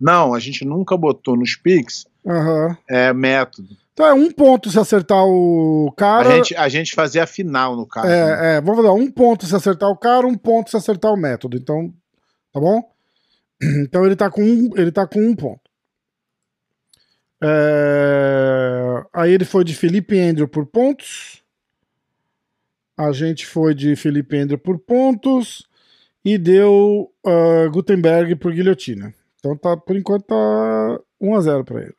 Speaker 3: Não, a gente nunca botou nos Pix
Speaker 2: Aham.
Speaker 3: é, método.
Speaker 2: Então é um ponto se acertar o cara.
Speaker 3: A gente, a gente fazia a final no caso. né?
Speaker 2: É, é, vamos dar um ponto se acertar o cara, um ponto se acertar o método. Então, tá bom? Então ele tá com um, ele tá com um ponto. É, Aí ele foi de Felipe Andrew por pontos. A gente foi de Felipe Andrew por pontos. E deu ah, Gutenberg por guilhotina. Então tá, por enquanto tá 1x0 pra ele.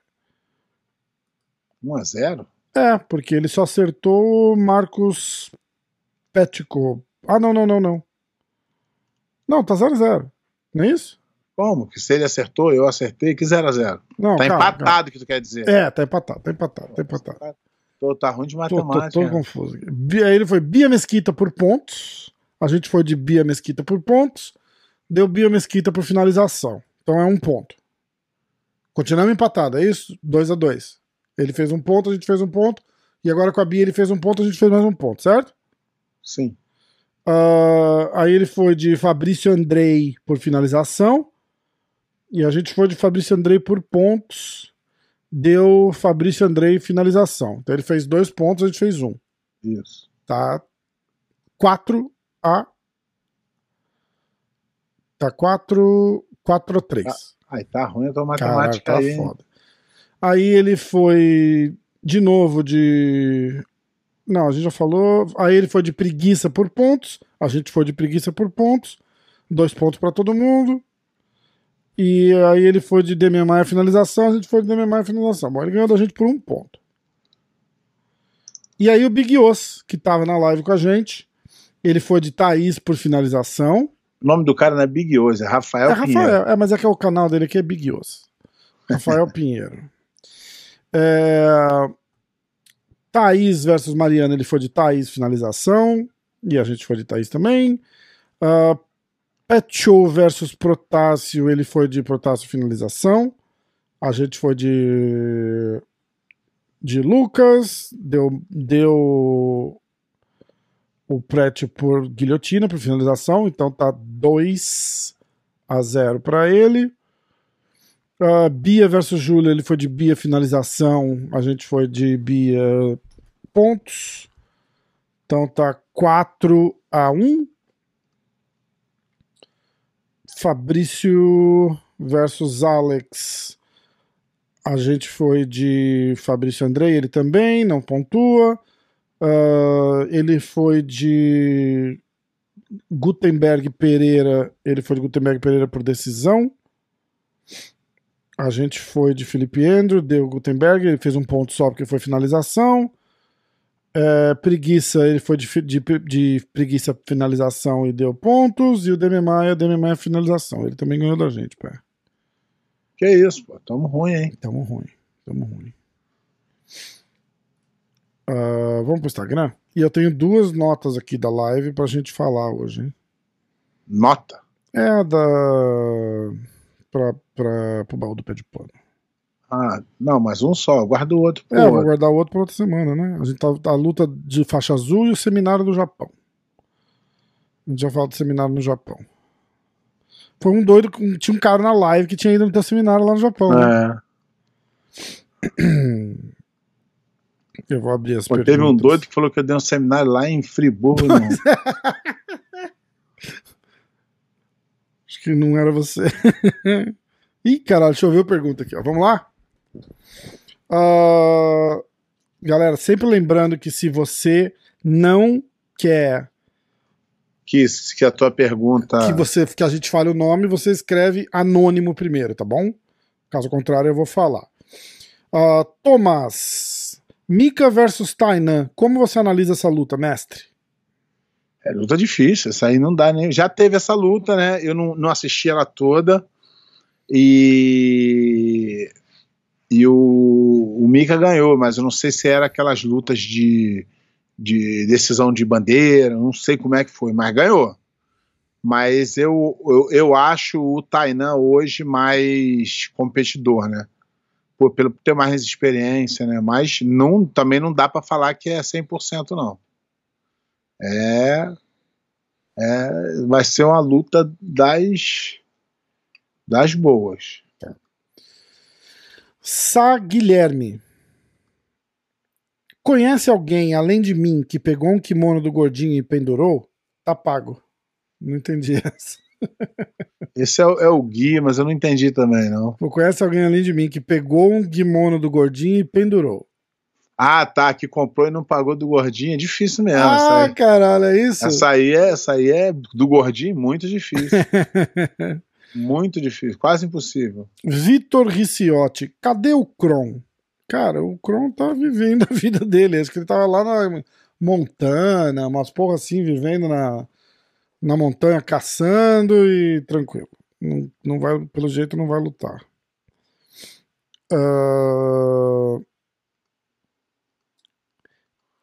Speaker 3: 1 a 0
Speaker 2: É, porque ele só acertou Marcos Pético. Ah, não, não, não, não. Não, tá 0x0. Não é isso?
Speaker 3: Como? Que se ele acertou, eu acertei, que 0x0.
Speaker 2: Não,
Speaker 3: Tá
Speaker 2: calma,
Speaker 3: empatado
Speaker 2: calma.
Speaker 3: que tu quer dizer.
Speaker 2: É, tá empatado, tá empatado, tá empatado.
Speaker 3: Tô, tá ruim de
Speaker 2: Tô, tô,
Speaker 3: matemática.
Speaker 2: tô confuso. Aí ele foi Bia Mesquita por pontos. A gente foi de Bia Mesquita por pontos. Deu Bia Mesquita por finalização. Então é um ponto. Continuamos empatado, é isso? 2 a 2 Ele fez um ponto, a gente fez um ponto. E agora com a Bia ele fez um ponto, a gente fez mais um ponto, certo?
Speaker 3: Sim.
Speaker 2: Ah, aí ele foi de Fabrício Andrei por finalização. E a gente foi de Fabrício Andrei por pontos. Deu Fabrício Andrei finalização. Então ele fez dois pontos, a gente fez um.
Speaker 3: Isso.
Speaker 2: Tá 4 a. Tá 4, 4 a 3.
Speaker 3: Aí tá ruim a tua matemática
Speaker 2: tá
Speaker 3: aí.
Speaker 2: foda. Aí ele foi de novo de. Não, a gente já falou. Aí ele foi de preguiça por pontos. A gente foi de preguiça por pontos. Dois pontos pra todo mundo. E aí ele foi de Demian Maia finalização. A gente foi de Demian Maia finalização. Bom, ele ganhou da gente por um ponto. E aí o Big Os, que tava na live com a gente, ele foi de Thaís por finalização.
Speaker 3: O nome do cara não é Big Oz, é Rafael,
Speaker 2: É
Speaker 3: Pinheiro.
Speaker 2: Rafael, é, mas é que é o canal dele aqui é Big Os. Rafael Pinheiro. É, Thaís versus Mariana, ele foi de Thaís finalização. E a gente foi de Thaís também. Uh, Pet Show versus Protássio, ele foi de Protássio finalização. A gente foi de. De Lucas. Deu. Deu o Prétio por guilhotina, por finalização, então tá 2 a 0 para ele. Uh, Bia versus Júlia, ele foi de Bia finalização, a gente foi de Bia pontos. Então tá 4 a 1. Fabrício versus Alex. A gente foi de Fabrício Andrei, ele também, não pontua. Uh, ele foi de Gutenberg Pereira. Ele foi de Gutenberg Pereira por decisão. A gente foi de Felipe Andrew, deu Gutenberg, ele fez um ponto só porque foi finalização. É, preguiça, ele foi de, de, de preguiça finalização e deu pontos. E o Demi Maia, Demi Maia finalização. Ele também ganhou da gente, pé.
Speaker 3: Que isso, pô. Tamo ruim, hein?
Speaker 2: Tamo ruim, tamo ruim. Ah, vamos pro Instagram? E eu tenho duas notas aqui da live pra gente falar hoje, hein?
Speaker 3: Nota.
Speaker 2: É a da. Pra, pra, pro baú do pé de pano.
Speaker 3: Ah, não, mas um só. Guarda o outro pro
Speaker 2: É, eu vou
Speaker 3: outro.
Speaker 2: guardar o outro pra outra semana, né? A gente tá a luta de faixa azul e o seminário do Japão. A gente já fala do seminário no Japão. Foi um doido, tinha um cara na live que tinha ido no teu seminário lá no Japão. né?
Speaker 3: É.
Speaker 2: Eu vou abrir as
Speaker 3: Pô,
Speaker 2: perguntas.
Speaker 3: teve um doido que falou que eu dei um seminário lá em Friburgo. não.
Speaker 2: Acho que não era você. Ih, caralho, deixa eu ver a pergunta aqui, ó. Vamos lá? Ah, galera, sempre lembrando que se você não quer
Speaker 3: que, que a tua pergunta.
Speaker 2: que, você, que a gente fale o nome, você escreve anônimo primeiro, tá bom? Caso contrário, eu vou falar. Ah, Tomás, Mika versus Tainan. Como você analisa essa luta, mestre?
Speaker 3: É luta difícil, essa aí não dá nem. Já teve essa luta, né? Eu não, não assisti ela toda. E. E o, o Mika ganhou, mas eu não sei se era aquelas lutas de, de decisão de bandeira, não sei como é que foi, mas ganhou. Mas eu, eu, eu acho o Tainan hoje mais competidor, né? Por, pelo ter mais experiência, né? Mas não, também não dá para falar que é 100% não. É, é, vai ser uma luta das das boas.
Speaker 2: Sá Guilherme. Conhece alguém, além de mim, que pegou um kimono do gordinho e pendurou? Tá pago. Não entendi essa.
Speaker 3: Esse é, o- é o Gui, mas eu não entendi também, não.
Speaker 2: Pô, Conhece alguém além de mim que pegou um kimono do gordinho e pendurou?
Speaker 3: Ah, tá, que comprou e não pagou do gordinho, é difícil mesmo. essa,
Speaker 2: ah, caralho, é isso?
Speaker 3: essa, aí é, essa aí é do gordinho muito difícil. muito difícil, quase impossível.
Speaker 2: Vitor Ricciotti, cadê o Kron? Cara, o Kron tá vivendo a vida dele. Acho que ele tava lá na Montana, umas porra assim, vivendo na, na montanha, caçando e tranquilo. Não, não vai, pelo jeito, não vai lutar. Uh...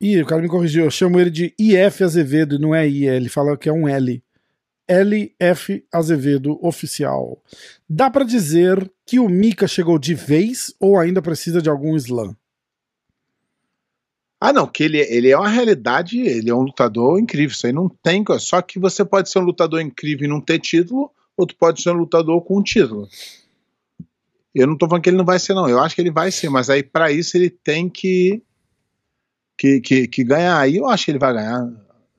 Speaker 2: Ih, o cara me corrigiu. Eu chamo ele de IF Azevedo, não é I. Ele fala que é um L. LF Azevedo Oficial. Dá para dizer que o Mika chegou de vez ou ainda precisa de algum slam?
Speaker 3: Ah, não, que ele, ele é uma realidade, ele é um lutador incrível. Isso aí não tem. Só que você pode ser um lutador incrível e não ter título, ou tu pode ser um lutador com um título. Eu não tô falando que ele não vai ser, não. Eu acho que ele vai ser, mas aí para isso ele tem que, que, que, que ganhar. Aí eu acho que ele vai ganhar.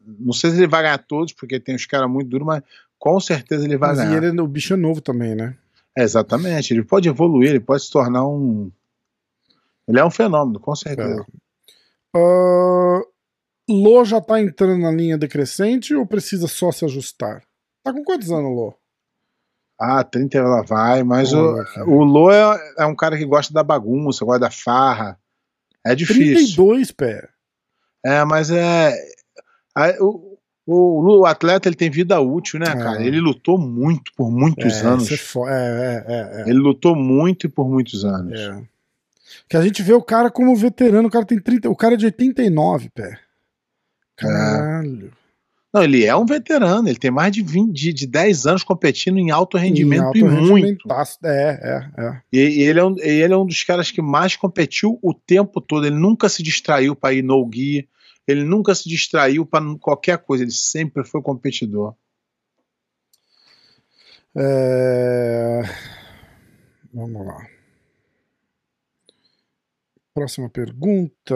Speaker 3: Não sei se ele vai ganhar todos, porque tem uns caras muito duros, mas com certeza ele vai mas ganhar.
Speaker 2: E ele, o bicho é novo também, né?
Speaker 3: É, exatamente. Ele pode evoluir, ele pode se tornar um. Ele é um fenômeno, com certeza.
Speaker 2: É. Uh, Lô já tá entrando na linha decrescente ou precisa só se ajustar? Tá com quantos anos, Lô?
Speaker 3: Ah, 30 ela vai, mas o, o Lô é, é, um cara que gosta da bagunça, gosta da farra. É difícil.
Speaker 2: 32, pé.
Speaker 3: É, mas é. O, o, o, atleta ele tem vida útil, né, cara? É. Ele lutou muito por muitos
Speaker 2: é,
Speaker 3: anos.
Speaker 2: É, é, é,
Speaker 3: ele lutou muito e por muitos anos.
Speaker 2: É. Que a gente vê o cara como veterano, o cara tem 30. O cara é de 89, pé. Caralho.
Speaker 3: Não, ele é um veterano, ele tem mais de 20, de, de 10 anos competindo em alto rendimento em alto e muito.
Speaker 2: É, é, é.
Speaker 3: E, e, ele é um, ele é um dos caras que mais competiu o tempo todo. Ele nunca se distraiu para ir no guia, ele nunca se distraiu para qualquer coisa, ele sempre foi competidor.
Speaker 2: É... Vamos lá. Próxima pergunta.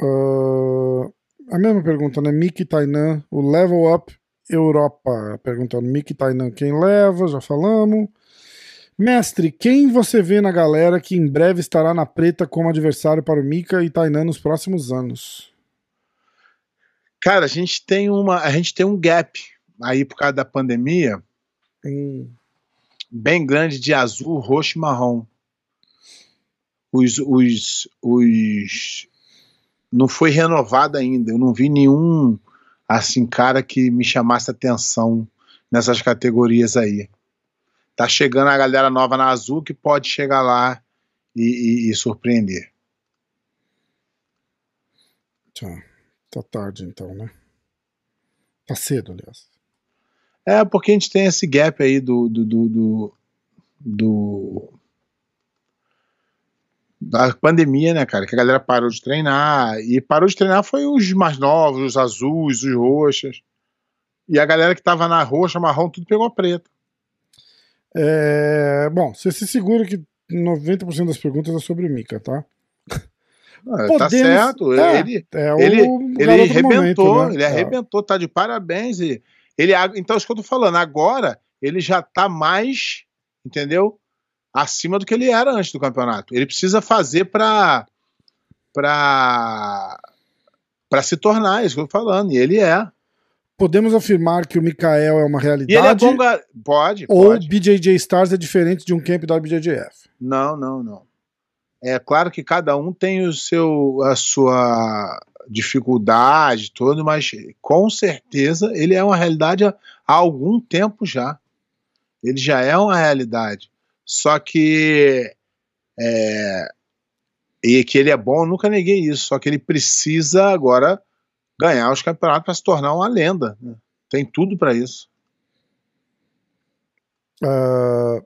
Speaker 2: Uh, a mesma pergunta, né? Miki Tainan, o Level Up Europa. Perguntando Miki Tainan quem leva, já falamos. Mestre, quem você vê na galera que em breve estará na preta como adversário para o Mika e Tainan nos próximos anos?
Speaker 3: Cara, a gente tem uma, a gente tem um gap aí por causa da pandemia,
Speaker 2: hum.
Speaker 3: bem grande de azul, roxo e marrom os, os, os não foi renovado ainda. Eu não vi nenhum assim cara que me chamasse atenção nessas categorias aí. Tá chegando a galera nova na Azul que pode chegar lá e, e, e surpreender.
Speaker 2: Tá. Tá tarde então, né? Tá cedo, aliás.
Speaker 3: É, porque a gente tem esse gap aí do, do, do, do, do da pandemia, né, cara? Que a galera parou de treinar. E parou de treinar foi os mais novos, os azuis, os roxas. E a galera que tava na roxa, marrom, tudo pegou preto.
Speaker 2: É, bom, você se segura que 90% das perguntas é sobre o Mika, tá?
Speaker 3: Ah, Podemos... Tá certo. É, ele, é ele, ele arrebentou, momento, né? ele é. arrebentou, tá de parabéns. E ele, então, isso que eu tô falando, agora ele já tá mais, entendeu? acima do que ele era antes do campeonato. Ele precisa fazer para para para se tornar, é isso que eu tô falando, e ele é.
Speaker 2: Podemos afirmar que o Mikael é uma realidade? E
Speaker 3: ele é bom, pode,
Speaker 2: Ou
Speaker 3: pode.
Speaker 2: BJJ Stars é diferente de um camp da BJJF?
Speaker 3: Não, não, não. É claro que cada um tem o seu a sua dificuldade todo, mas com certeza ele é uma realidade há, algum tempo já. Ele já é uma realidade. Só que. É, e que ele é bom, eu nunca neguei isso. Só que ele precisa agora ganhar os campeonatos para se tornar uma lenda. Né? Tem tudo para isso.
Speaker 2: Uh,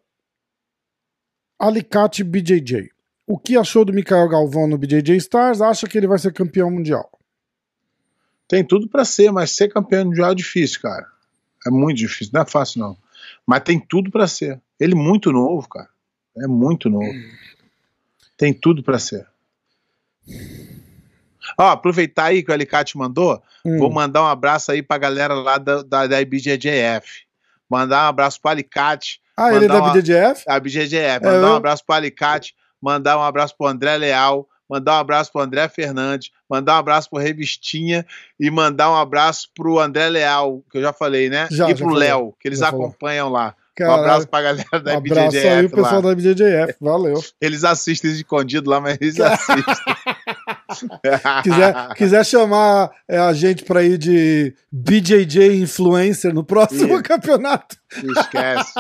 Speaker 2: Alicate BJJ. O que achou do Mikael Galvão no BJJ Stars? Acha que ele vai ser campeão mundial?
Speaker 3: Tem tudo para ser, mas ser campeão mundial é difícil, cara. É muito difícil, não é fácil não. Mas tem tudo para ser. Ele muito novo, cara. É muito novo. Tem tudo para ser. Ó, aproveitar aí que o Alicate mandou, hum. vou mandar um abraço aí pra galera lá da, da, da. Mandar um abraço pro Alicate.
Speaker 2: Ah, ele é da IBJJF?
Speaker 3: Da IBJJF. Mandar é, um abraço pro Alicate, mandar um abraço pro André Leal, mandar um abraço pro André Fernandes, mandar um abraço pro Revistinha e mandar um abraço pro André Leal, que eu já falei, né?
Speaker 2: Já,
Speaker 3: e pro Léo, que eles acompanham lá.
Speaker 2: Caralho.
Speaker 3: Um abraço pra galera da
Speaker 2: um abraço
Speaker 3: IBJJF.
Speaker 2: aí o pessoal lá. da IBJJF, valeu.
Speaker 3: Eles assistem escondido lá, mas eles assistem.
Speaker 2: quiser, quiser chamar é, a gente pra ir de BJJ influencer no próximo
Speaker 3: Ih.
Speaker 2: campeonato,
Speaker 3: Esquece.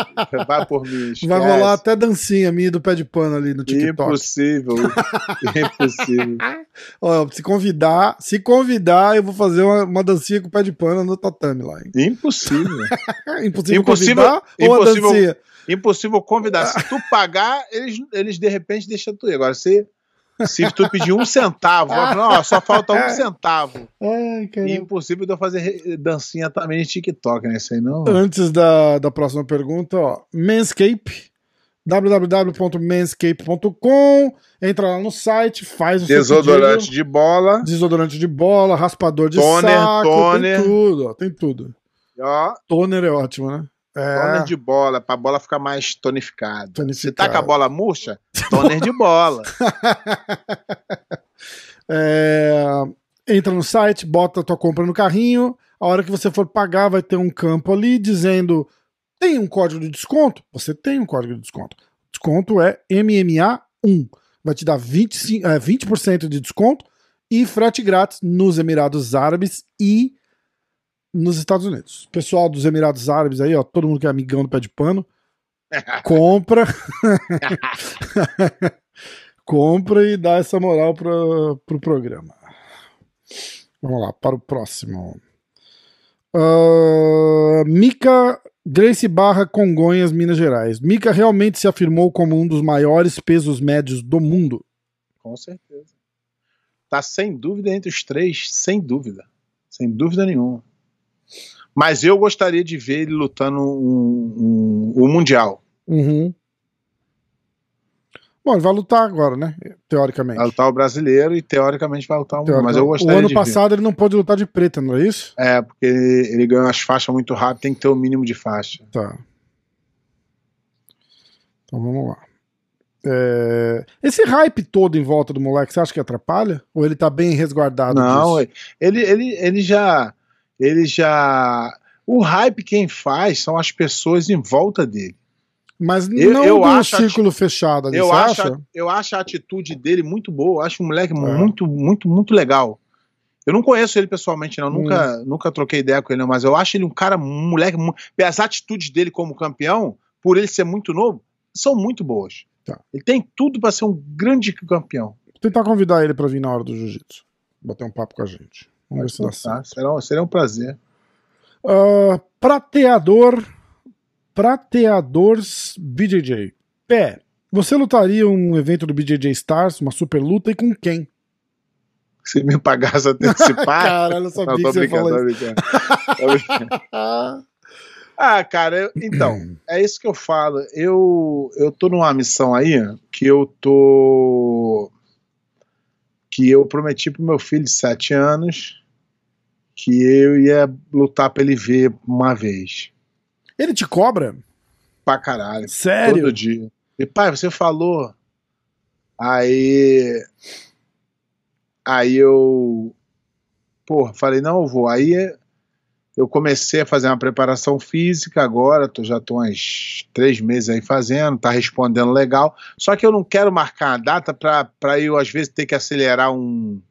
Speaker 3: Vai por mim. Esquece.
Speaker 2: vai rolar até dancinha minha do pé de pano ali no TikTok.
Speaker 3: Impossível. Impossível.
Speaker 2: Ó, se convidar, se convidar, eu vou fazer uma, uma dancinha com o pé de pano no tatame lá. hein?
Speaker 3: Impossível.
Speaker 2: Impossível,
Speaker 3: Impossível-
Speaker 2: convidar ou a
Speaker 3: impossível-
Speaker 2: dancinha?
Speaker 3: Impossível convidar. Se tu pagar, eles, eles de repente deixam tu ir. Agora, se, se tu pedir um centavo, não, só falta um centavo.
Speaker 2: Ai.
Speaker 3: Impossível de eu fazer dancinha também de TikTok, né? Isso aí não.
Speaker 2: Antes da, da próxima pergunta, ó, Manscape, www.manscape.com, entra lá no site, faz o seu
Speaker 3: Desodorante
Speaker 2: pedido.
Speaker 3: de bola.
Speaker 2: desodorante de bola, raspador de
Speaker 3: Toner,
Speaker 2: saco,
Speaker 3: toner.
Speaker 2: tem tudo, ó, tem tudo.
Speaker 3: Ó,
Speaker 2: Toner é ótimo, né? É,
Speaker 3: toner de bola, pra bola ficar mais tonificada. Se
Speaker 2: Tonificada.
Speaker 3: tá com a bola murcha, toner de bola.
Speaker 2: é, entra no site, bota a tua compra no carrinho, a hora que você for pagar vai ter um campo ali dizendo tem um código de desconto? Você tem um código de desconto. Desconto é MMA1. Vai te dar 25, é, 20% de desconto e frete grátis nos Emirados Árabes e nos Estados Unidos. Pessoal dos Emirados Árabes aí, ó, todo mundo que é amigão do pé de pano, compra. compra e dá essa moral para pro programa. Vamos lá, para o próximo. Ah, Mica Grace Barra Congonhas, Minas Gerais. Mica realmente se afirmou como um dos maiores pesos médios do mundo.
Speaker 3: Com certeza. Tá sem dúvida entre os três, sem dúvida. Sem dúvida nenhuma. Mas eu gostaria de ver ele lutando um, um- o Mundial.
Speaker 2: Uhum. Bom, ele vai lutar agora, né? Teoricamente.
Speaker 3: Vai lutar o brasileiro e teoricamente vai lutar o Mundial. Mas eu gostaria
Speaker 2: o ano passado ele não pôde lutar de preta, não é isso?
Speaker 3: ver. É, porque ele, ele ganhou as faixas muito rápido, tem que ter o mínimo de faixa.
Speaker 2: Tá. Então vamos lá. É, Esse hype todo em volta do moleque, você acha que atrapalha? Ou ele tá bem resguardado
Speaker 3: Não,
Speaker 2: disso?
Speaker 3: ele, ele, ele já. Ele já. O hype quem faz são as pessoas em volta dele.
Speaker 2: Mas
Speaker 3: Eu-
Speaker 2: não
Speaker 3: eu a
Speaker 2: círculo fechado ali,
Speaker 3: Eu acho,
Speaker 2: acha?
Speaker 3: a, eu acho a atitude dele muito boa. Eu acho um moleque
Speaker 2: É.
Speaker 3: muito, muito, muito legal. Eu não conheço ele pessoalmente, não.
Speaker 2: Hum.
Speaker 3: Nunca, nunca troquei ideia com ele, não. Mas eu acho ele um cara, um moleque. As atitudes dele como campeão, por ele ser muito novo, são muito boas.
Speaker 2: Tá.
Speaker 3: Ele tem tudo para ser um grande campeão.
Speaker 2: Vou tentar convidar ele pra vir na hora do jiu-jitsu. Bater um papo com a gente. Vamos ver se dá?
Speaker 3: Será, um- será um prazer.
Speaker 2: Ah, prateador. Prateadores BJJ. Pé, você lutaria um evento do BJJ Stars, uma super luta, e com quem?
Speaker 3: Se me pagasse antecipar.
Speaker 2: Caralho, eu sabia
Speaker 3: não,
Speaker 2: que você isso.
Speaker 3: Ah, cara, eu- então, é isso que eu falo. Eu, eu tô numa missão aí que eu tô. Que eu prometi pro meu filho de sete anos que eu ia lutar pra ele ver uma vez.
Speaker 2: Ele te cobra?
Speaker 3: Pra caralho.
Speaker 2: Sério?
Speaker 3: Todo dia. E pai, você falou. Aí. Aí eu. Porra, falei, não, eu vou. Aí eu comecei a fazer uma preparação física agora, tô, já tô uns três meses aí fazendo, tá respondendo legal. Só que eu não quero marcar a data pra eu, às vezes, ter que acelerar um.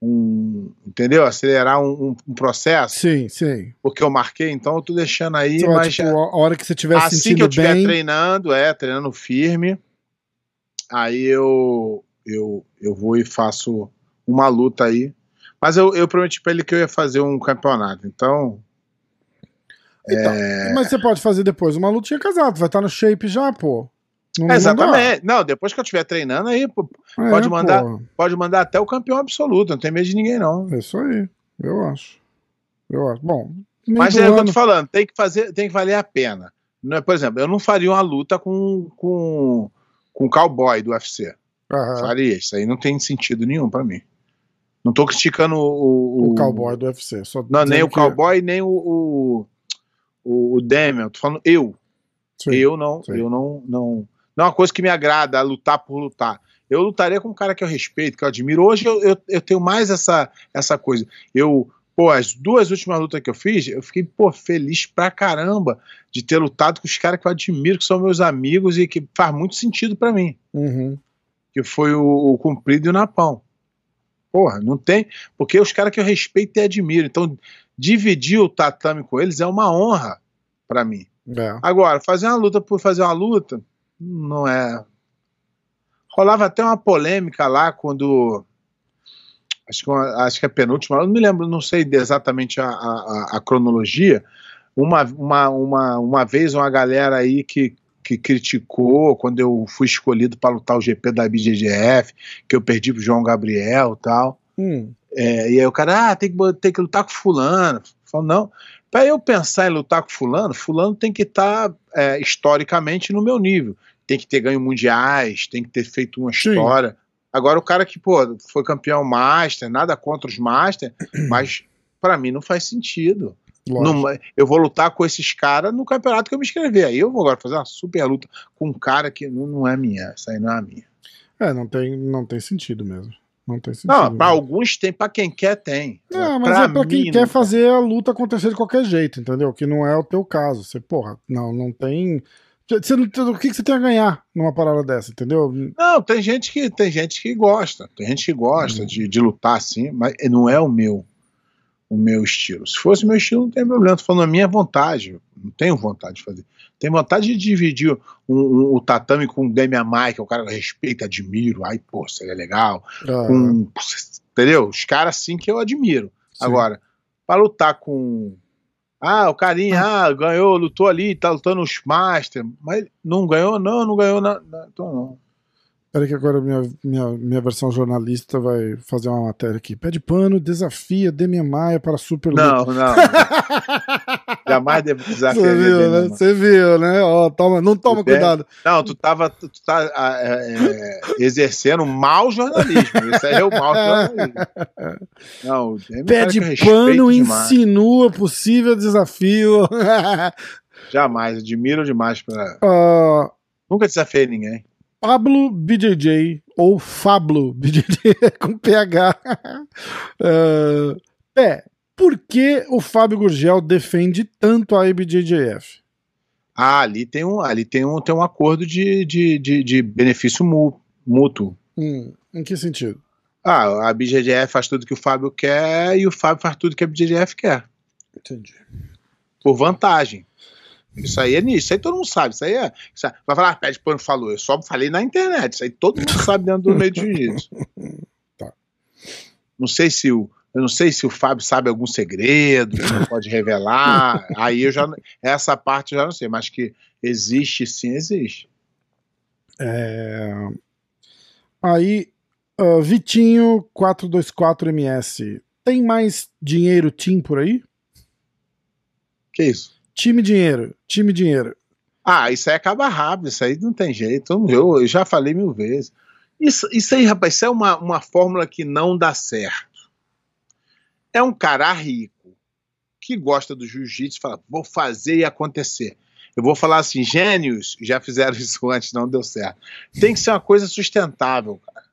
Speaker 3: um entendeu? Acelerar um, um- processo,
Speaker 2: Sim, sim.
Speaker 3: porque eu marquei, então eu tô deixando aí,
Speaker 2: vai,
Speaker 3: mas.
Speaker 2: tipo, a hora que você estiver se
Speaker 3: Assim
Speaker 2: sentindo
Speaker 3: que eu estiver
Speaker 2: bem.
Speaker 3: treinando, é, treinando firme, aí eu, eu, eu vou e faço uma luta aí. Mas eu, eu prometi pra ele que eu ia fazer um campeonato. Então,
Speaker 2: Então,
Speaker 3: é,
Speaker 2: Mas você pode fazer depois uma lutinha casada, vai estar no shape já, pô. Não,
Speaker 3: exatamente. Não, depois que eu estiver treinando aí, pô. Pode
Speaker 2: É,
Speaker 3: mandar.
Speaker 2: pô.
Speaker 3: pode mandar até o campeão absoluto, não tem medo de ninguém não.
Speaker 2: É isso aí, eu acho. Eu acho. Bom,
Speaker 3: Mas é o que eu tô falando, tem que fazer, tem que valer a pena. Não é, por exemplo, eu não faria uma luta com com com o cowboy do UFC.
Speaker 2: Aham,
Speaker 3: Faria, isso aí não tem sentido nenhum pra mim. Não tô criticando o.
Speaker 2: o cowboy do UFC.
Speaker 3: Não, nem o
Speaker 2: que-
Speaker 3: cowboy, nem o. O, o, o Damian. Tô falando eu.
Speaker 2: Sim.
Speaker 3: Eu não.
Speaker 2: sim.
Speaker 3: Eu não, não. Não é uma coisa que me agrada, lutar por lutar. Eu lutaria com um cara que eu respeito, que eu admiro. Hoje eu, eu, eu tenho mais essa, essa coisa. Eu. Pô, as duas últimas lutas que eu fiz, eu fiquei, pô, feliz pra caramba de ter lutado com os caras que eu admiro, que são meus amigos e que faz muito sentido pra mim.
Speaker 2: Uhum.
Speaker 3: Que foi o, o Cumprido e o Napão. Porra, não tem. Porque os caras que eu respeito e admiro. Então, dividir o tatame com eles é uma honra para mim.
Speaker 2: É.
Speaker 3: Agora, fazer uma luta por fazer uma luta, não é. Rolava até uma polêmica lá quando. Acho que, uma- acho que é a penúltima, não me lembro, não sei exatamente a, a- a- a cronologia. Uma, uma, uma, uma vez, uma galera aí que, que criticou quando eu fui escolhido para lutar o GP da BJJF, que eu perdi pro João Gabriel e tal.
Speaker 2: Hum,
Speaker 3: É, e aí o cara, ah, tem que, tem que lutar com fulano. Falo, não. Para eu pensar em lutar com fulano, fulano tem que estar historicamente no meu nível. Tem que ter ganho mundiais, tem que ter feito uma
Speaker 2: Sim.
Speaker 3: história. Agora o cara que, pô, foi campeão master, nada contra os master, mas para mim não faz sentido. Não- eu vou lutar com esses caras no campeonato que eu me inscrever. Aí eu vou agora fazer uma super luta com um cara que não, não é minha. Essa aí não é a minha.
Speaker 2: É, não tem, não tem sentido mesmo. Não tem sentido.
Speaker 3: Não, para
Speaker 2: mesmo.
Speaker 3: alguns tem, para quem quer tem.
Speaker 2: Não, mas é pra quem quer fazer a luta acontecer de qualquer jeito, entendeu? Que não é o teu caso. Você, porra, não, não tem. Você o que, que você tem a ganhar numa parada dessa, entendeu?
Speaker 3: Não, tem gente que tem gente que gosta, tem gente que gosta
Speaker 2: Uhum.
Speaker 3: de, de lutar assim, mas não é o meu o meu estilo. Se fosse o meu estilo, não tem problema. Tô falando a minha vontade. Não tenho vontade de fazer. Tenho vontade de dividir um- um- o tatame com o Demian Maia, que é o cara que eu respeito, admiro. Ai, pô, seria legal.
Speaker 2: Ah,
Speaker 3: Com, entendeu? Os caras assim que eu admiro.
Speaker 2: sim.
Speaker 3: Agora, para lutar com. Ah, o carinha ah, ganhou, lutou ali, tá lutando os Master, mas não ganhou, não, não ganhou, na, na- então não.
Speaker 2: Peraí que agora minha, minha, minha versão jornalista vai fazer uma matéria aqui. Pé de pano desafia Demian Maia para Super
Speaker 3: Não,
Speaker 2: Luta.
Speaker 3: não. Jamais devo
Speaker 2: Você viu, né? Você viu, né? Ó, toma, não toma
Speaker 3: bem.
Speaker 2: cuidado.
Speaker 3: Não, tu tava tu, tu tá ah, é, é, exercendo mau jornalismo. Isso aí é o mau jornalismo. Não, o Demi
Speaker 2: Pé
Speaker 3: cara
Speaker 2: de
Speaker 3: que eu respeito
Speaker 2: pano
Speaker 3: demais.
Speaker 2: insinua possível desafio.
Speaker 3: Jamais, admiro demais pra.
Speaker 2: Ah,
Speaker 3: Nunca desafiei ninguém.
Speaker 2: Pablo BJJ ou Fablo BJJ com PH. Ah, Pé, por que o Fábio Gurgel defende tanto a IBJJF?
Speaker 3: Ah, ali tem um, ali tem um, tem um acordo de, de, de, de benefício mu- mútuo.
Speaker 2: Hum, em que sentido?
Speaker 3: Ah, a BGGF faz tudo que o Fábio quer e o Fábio faz tudo que a BGGF quer.
Speaker 2: Entendi.
Speaker 3: Por vantagem. Isso aí é nisso. Isso aí todo mundo sabe. Isso aí é. Isso aí- vai falar, ah, pede pano falou. Eu só falei na internet. Isso aí todo mundo sabe dentro do meio de jiu-jitsu.
Speaker 2: Tá.
Speaker 3: Não sei se o. Eu não sei se o Fábio sabe algum segredo que não pode revelar. aí eu já. Essa parte eu já não sei, mas que existe sim, existe.
Speaker 2: É, Aí, ah, Vitinho 424MS. Tem mais dinheiro team por aí?
Speaker 3: Que isso?
Speaker 2: Time dinheiro, time dinheiro.
Speaker 3: Ah, isso aí acaba rápido, isso aí não tem jeito. Eu, eu já falei mil vezes. Isso, isso aí, rapaz, isso é uma, uma fórmula que não dá certo. É um cara rico que gosta do jiu-jitsu fala: vou fazer e acontecer. Eu vou falar assim, gênios já fizeram isso antes, não deu certo. Tem que ser uma coisa sustentável, cara.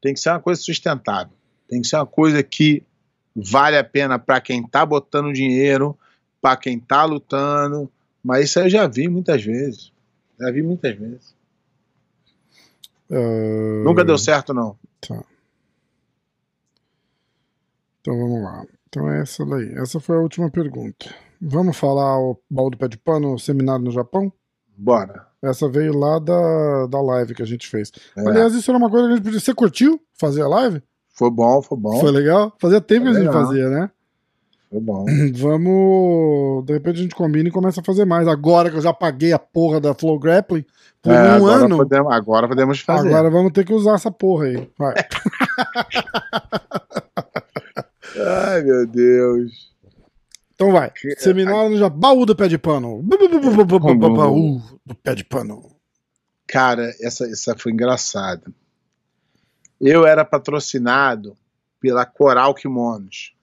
Speaker 3: Tem que ser uma coisa sustentável. Tem que ser uma coisa que vale a pena para quem tá botando dinheiro, para quem tá lutando. Mas isso aí eu já vi muitas vezes. Já vi muitas vezes.
Speaker 2: Ah,
Speaker 3: Nunca deu certo, não.
Speaker 2: Tá. Então vamos lá. Então é essa daí. Essa foi a última pergunta. Vamos falar o baldo pé de pano, o seminário no Japão?
Speaker 3: Bora.
Speaker 2: Essa veio lá da, da live que a gente fez.
Speaker 3: É,
Speaker 2: Aliás, isso era uma coisa que a gente podia. Você curtiu fazer a live?
Speaker 3: foi bom, foi bom.
Speaker 2: Foi legal? Fazia tempo que a
Speaker 3: Foi
Speaker 2: gente
Speaker 3: legal.
Speaker 2: fazia, né?
Speaker 3: Foi bom.
Speaker 2: Vamos. De repente a gente combina e começa a fazer mais. Agora que eu já paguei a porra da Flow Grappling por
Speaker 3: É,
Speaker 2: um
Speaker 3: agora,
Speaker 2: ano.
Speaker 3: Podemos, agora podemos fazer.
Speaker 2: Agora vamos ter que usar essa porra aí. Vai.
Speaker 3: Ai, meu Deus.
Speaker 2: Então vai. Seminário no Japão. Baú do pé de pano. Baú do pé de pano.
Speaker 3: Cara, essa, essa foi engraçada. Eu era patrocinado pela Coral Kimonos.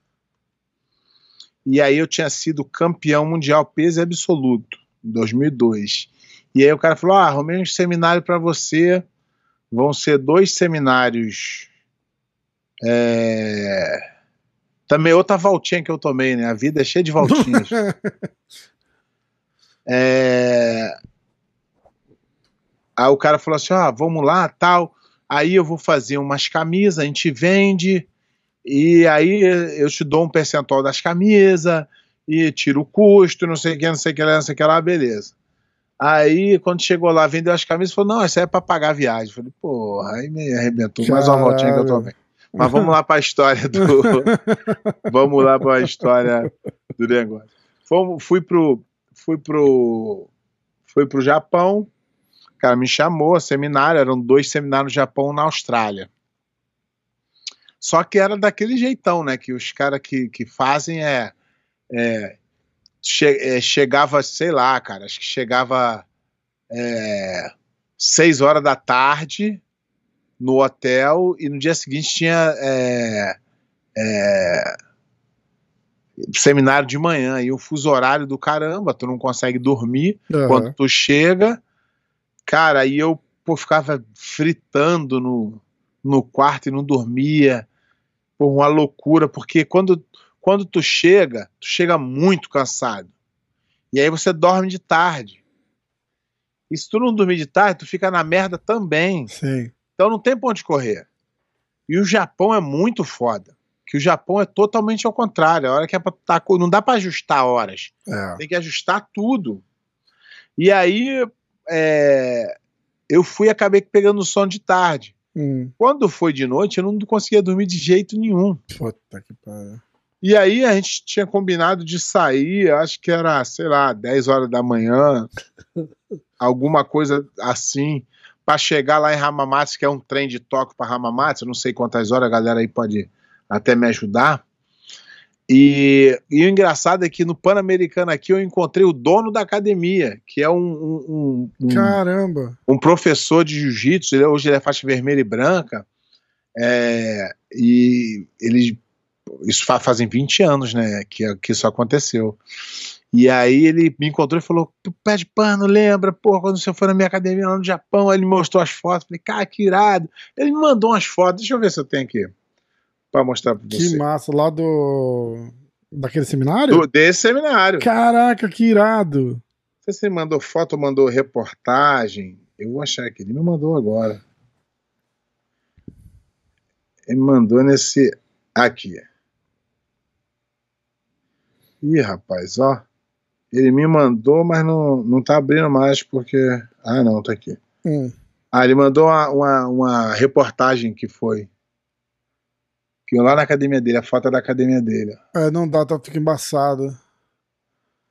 Speaker 3: E aí eu tinha sido campeão mundial peso absoluto em 2002. E aí o cara falou: "Ah, arrumei um seminário para você. Vão ser dois seminários é, também outra voltinha que eu tomei, né? A vida é cheia de voltinhas. É, Aí o cara falou assim: ah, vamos lá, tal. Aí eu vou fazer umas camisas, a gente vende E aí eu te dou um percentual das camisas e tiro o custo, não sei o que, não sei o que lá, não sei o que lá, beleza. Aí, quando chegou lá, vendeu as camisas, falou: Não, isso aí é pra pagar a viagem. Falei: Porra, aí me arrebentou. Mais uma voltinha que eu tomei. Mas vamos lá para a história do. vamos lá para a história do negócio. Fomos, fui pro, fui pro, fui pro Japão. O cara me chamou, seminário, eram dois seminários no Japão na Austrália. Só que era daquele jeitão, né? Que os caras que, que fazem é, é, che, é, Chegava, sei lá, cara, acho que chegava é, seis horas da tarde no hotel e no dia seguinte tinha é, é, seminário de manhã e o fuso horário do caramba, tu não consegue dormir uhum. quando tu chega. Cara, aí eu pô, ficava fritando no, no quarto e não dormia. Uma loucura, porque quando, quando tu chega, tu chega muito cansado. E aí você dorme de tarde. E se tu não dormir de tarde, tu fica na merda também.
Speaker 2: Sim.
Speaker 3: Então não tem pra onde correr. E o Japão é muito foda. Que o Japão é totalmente ao contrário. A hora que é pra tá, não dá para ajustar horas.
Speaker 2: É.
Speaker 3: Tem que ajustar tudo. E aí é, eu fui e acabei pegando o sono de tarde.
Speaker 2: Hum.
Speaker 3: Quando foi de noite, eu não conseguia dormir de jeito nenhum.
Speaker 2: Puta que pariu.
Speaker 3: E aí a gente tinha combinado de sair, acho que era, sei lá, 10 horas da manhã, alguma coisa assim para chegar lá em Hamamatsu, que é um trem de Tóquio para Hamamatsu, não sei quantas horas, a galera aí pode até me ajudar. E, e o engraçado é que no Pan-Americano aqui eu encontrei o dono da academia, que é um. um, um
Speaker 2: Caramba!
Speaker 3: Um professor de jiu-jitsu, ele, hoje ele é faixa vermelha e branca. É, e ele. Isso fazem 20 anos, né? Que, que isso aconteceu. E aí ele me encontrou e falou: pé de pano, lembra, pô, quando você foi na minha academia lá no Japão, aí ele mostrou as fotos. Falei, cara, que irado. Ele me mandou umas fotos, deixa eu ver se eu tenho aqui para mostrar para você.
Speaker 2: Que massa, lá do. Daquele seminário? Do,
Speaker 3: desse seminário.
Speaker 2: Caraca, que irado.
Speaker 3: Se ele mandou foto ou mandou reportagem. Eu vou achar aqui. Ele me mandou agora. Ele mandou nesse. Aqui. Ih, rapaz, ó. Ele me mandou, mas não, não tá abrindo mais porque. Ah, não, tá aqui.
Speaker 2: Hum.
Speaker 3: Ah, ele mandou uma, uma, uma, reportagem que foi. Que lá na academia dele, a foto é da academia dele.
Speaker 2: É, não dá, tá, fica embaçado.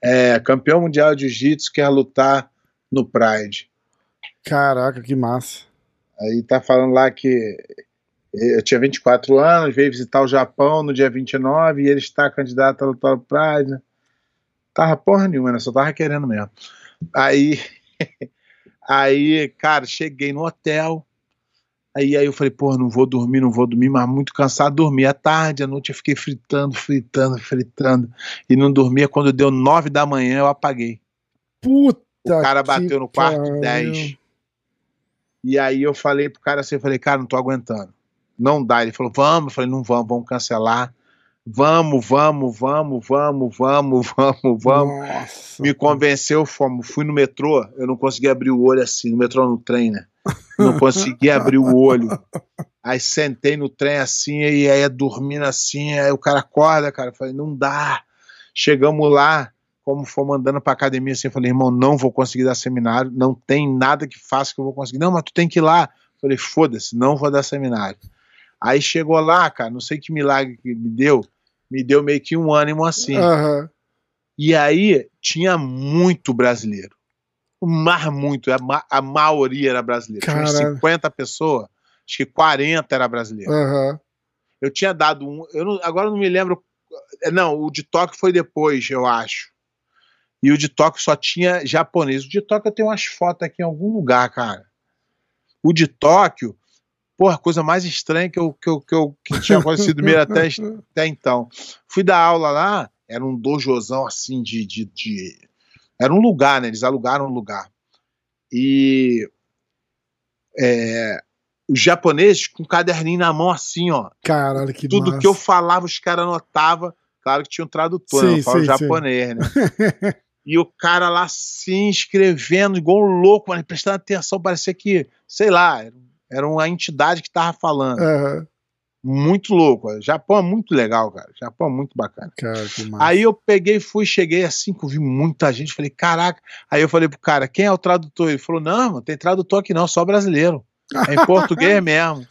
Speaker 3: É, campeão mundial de jiu-jitsu quer lutar no Pride.
Speaker 2: Caraca, que massa.
Speaker 3: Aí tá falando lá que eu tinha 24 anos, veio visitar o Japão no dia 29 e ele está candidato a lutar no Pride. Tava porra nenhuma, né? Só tava querendo mesmo. Aí, aí, cara, cheguei no hotel. Aí, aí eu falei, porra, não vou dormir, não vou dormir, mas muito cansado, dormi à tarde, à noite eu fiquei fritando, fritando, fritando, e não dormia, quando deu nove da manhã eu apaguei.
Speaker 2: Puta
Speaker 3: O cara bateu no quarto dez. E aí eu falei pro cara assim, eu falei, cara, não tô aguentando. Não dá. Ele falou, vamos, eu falei, não vamos, vamos cancelar. Vamos, vamos, vamos, vamos, vamos, vamos, vamos.
Speaker 2: Nossa,
Speaker 3: Me convenceu, fomos. Fui no metrô, eu não consegui abrir o olho assim, no metrô no trem, né? Não consegui abrir o olho. Aí sentei no trem assim, e aí dormindo assim, aí o cara acorda, cara. Eu falei, não dá. Chegamos lá, como fomos andando pra academia assim, eu falei, irmão, não vou conseguir dar seminário, não tem nada que faça que eu vou conseguir. Não, mas tu tem que ir lá. Eu falei, foda-se, não vou dar seminário. Aí chegou lá, cara, não sei que milagre que me deu me deu meio que um ânimo assim.
Speaker 2: Uhum.
Speaker 3: E aí tinha muito brasileiro. Mas muito, a, ma a maioria era brasileiro. Tinha 50 pessoas, acho que 40 era brasileiro.
Speaker 2: Uhum.
Speaker 3: Eu tinha dado um, eu não, agora não me lembro. Não, o de Tóquio foi depois, eu acho. E o de Tóquio só tinha japonês. O de Tóquio eu tenho umas fotos aqui em algum lugar, cara. O de Tóquio Porra, coisa mais estranha que eu, que eu, que eu que tinha acontecido mesmo até, até então. Fui dar aula lá, era um dojozão assim de, de, de, Era um lugar, né? Eles alugaram um lugar. E. É, os japoneses com um caderninho na mão assim, ó.
Speaker 2: Caralho, que
Speaker 3: Tudo
Speaker 2: massa.
Speaker 3: que eu falava, os caras anotavam. Claro que tinha um tradutor, sim, né? eu falo japonês, né? e o cara lá assim, escrevendo, igual um louco, mas prestando atenção, parecia que, sei lá, era uma entidade que estava falando.
Speaker 2: Uhum.
Speaker 3: Muito louco. O Japão é muito legal, cara. Japão é muito bacana.
Speaker 2: Cara.
Speaker 3: Aí eu peguei, fui, cheguei assim, vi muita gente, falei, caraca. Aí eu falei pro cara, quem é o tradutor? Ele falou, não, não tem tradutor aqui não, só brasileiro. É em português mesmo.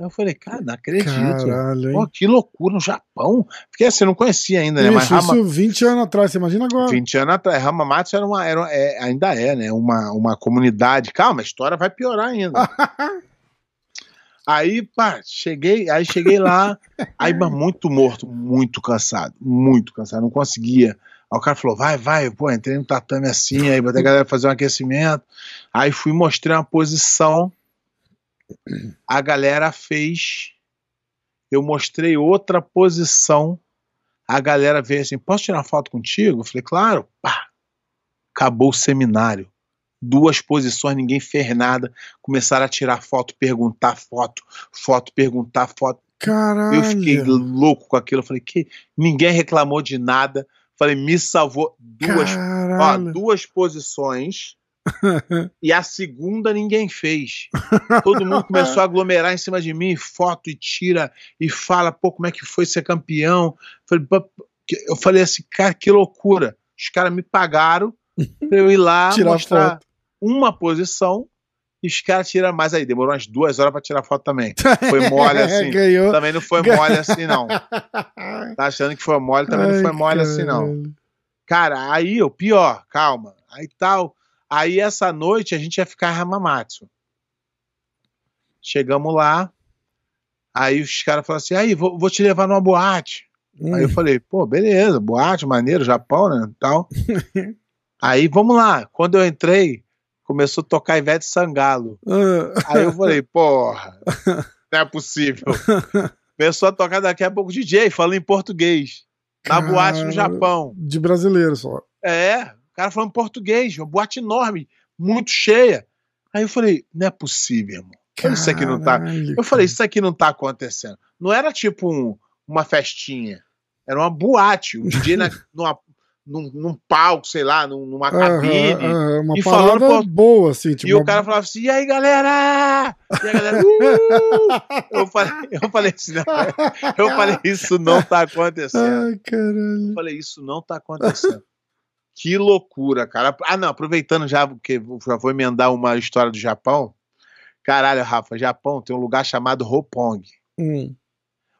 Speaker 3: Eu falei, cara, não acredito.
Speaker 2: Caralho?
Speaker 3: Pô, que loucura no Japão. Porque assim, eu não conhecia ainda, né? Mas
Speaker 2: Isso,
Speaker 3: Rama,
Speaker 2: isso 20 anos atrás, você imagina agora.
Speaker 3: 20 anos atrás, Hamamatsu era uma, era, é, ainda é, né? Uma, uma comunidade. Calma, a história vai piorar ainda. Aí, pá, cheguei, aí cheguei lá, aí, mas muito morto, muito cansado, muito cansado, não conseguia. Aí o cara falou, vai, vai, pô, entrei no tatame assim, aí botei a galera fazer um aquecimento, aí fui mostrar uma posição, a galera fez, eu mostrei outra posição, a galera veio assim, posso tirar foto contigo? Eu falei, claro, pá, acabou o seminário. Duas posições, ninguém fez nada. Começaram a tirar foto, perguntar foto, foto, perguntar foto.
Speaker 2: Caralho.
Speaker 3: Eu fiquei louco com aquilo. Eu falei, que ninguém reclamou de nada. Falei, me salvou duas, ó, duas posições. e a segunda ninguém fez. Todo mundo começou a aglomerar em cima de mim, foto e tira e fala, pô, como é que foi ser campeão? Eu falei assim, cara, que loucura. Os caras me pagaram pra eu ir lá
Speaker 2: Tirar
Speaker 3: mostrar
Speaker 2: foto.
Speaker 3: uma posição e os caras tiram mais aí. Demorou umas duas horas pra tirar foto também. Foi mole assim.
Speaker 2: Ganhou.
Speaker 3: Também não foi mole assim, não. Tá achando que foi mole, também não
Speaker 2: Ai,
Speaker 3: foi mole assim, não. Cara, aí, o pior, calma. Aí tal. Aí essa noite a gente ia ficar em Hamamatsu. Chegamos lá. Aí os caras falaram assim: aí, vou, vou te levar numa boate.
Speaker 2: Hum.
Speaker 3: Aí eu falei, pô, beleza, boate, maneiro, Japão, né? Tal. aí vamos lá. Quando eu entrei, começou a tocar Ivete Sangalo.
Speaker 2: Ah,
Speaker 3: Aí eu falei, porra, não é possível. Começou a tocar daqui a pouco DJ, falando em português. Na boate no. Japão.
Speaker 2: de brasileiro só.
Speaker 3: É, cara falando português, uma boate enorme, muito cheia. Aí eu falei, não é possível, irmão. Olha isso aqui não tá.
Speaker 2: Caralho,
Speaker 3: Eu falei, isso aqui não tá acontecendo. Não era tipo um- uma festinha. Era uma boate. O DJ na, numa, num, num palco, sei lá, num- numa cabine.
Speaker 2: uma
Speaker 3: E falando por-
Speaker 2: boa, assim. Tipo,
Speaker 3: E o
Speaker 2: uma-
Speaker 3: cara falava assim, e aí, galera? E a galera, "Uh!" eu falei, eu falei assim, não, eu falei, isso não tá acontecendo.
Speaker 2: Ai, caralho.
Speaker 3: Eu falei, isso não tá acontecendo. Que loucura, cara. Ah, não, aproveitando já, porque já vou emendar uma história do Japão. Caralho, Rafa, Japão tem um lugar chamado Roppongi.
Speaker 2: Hum.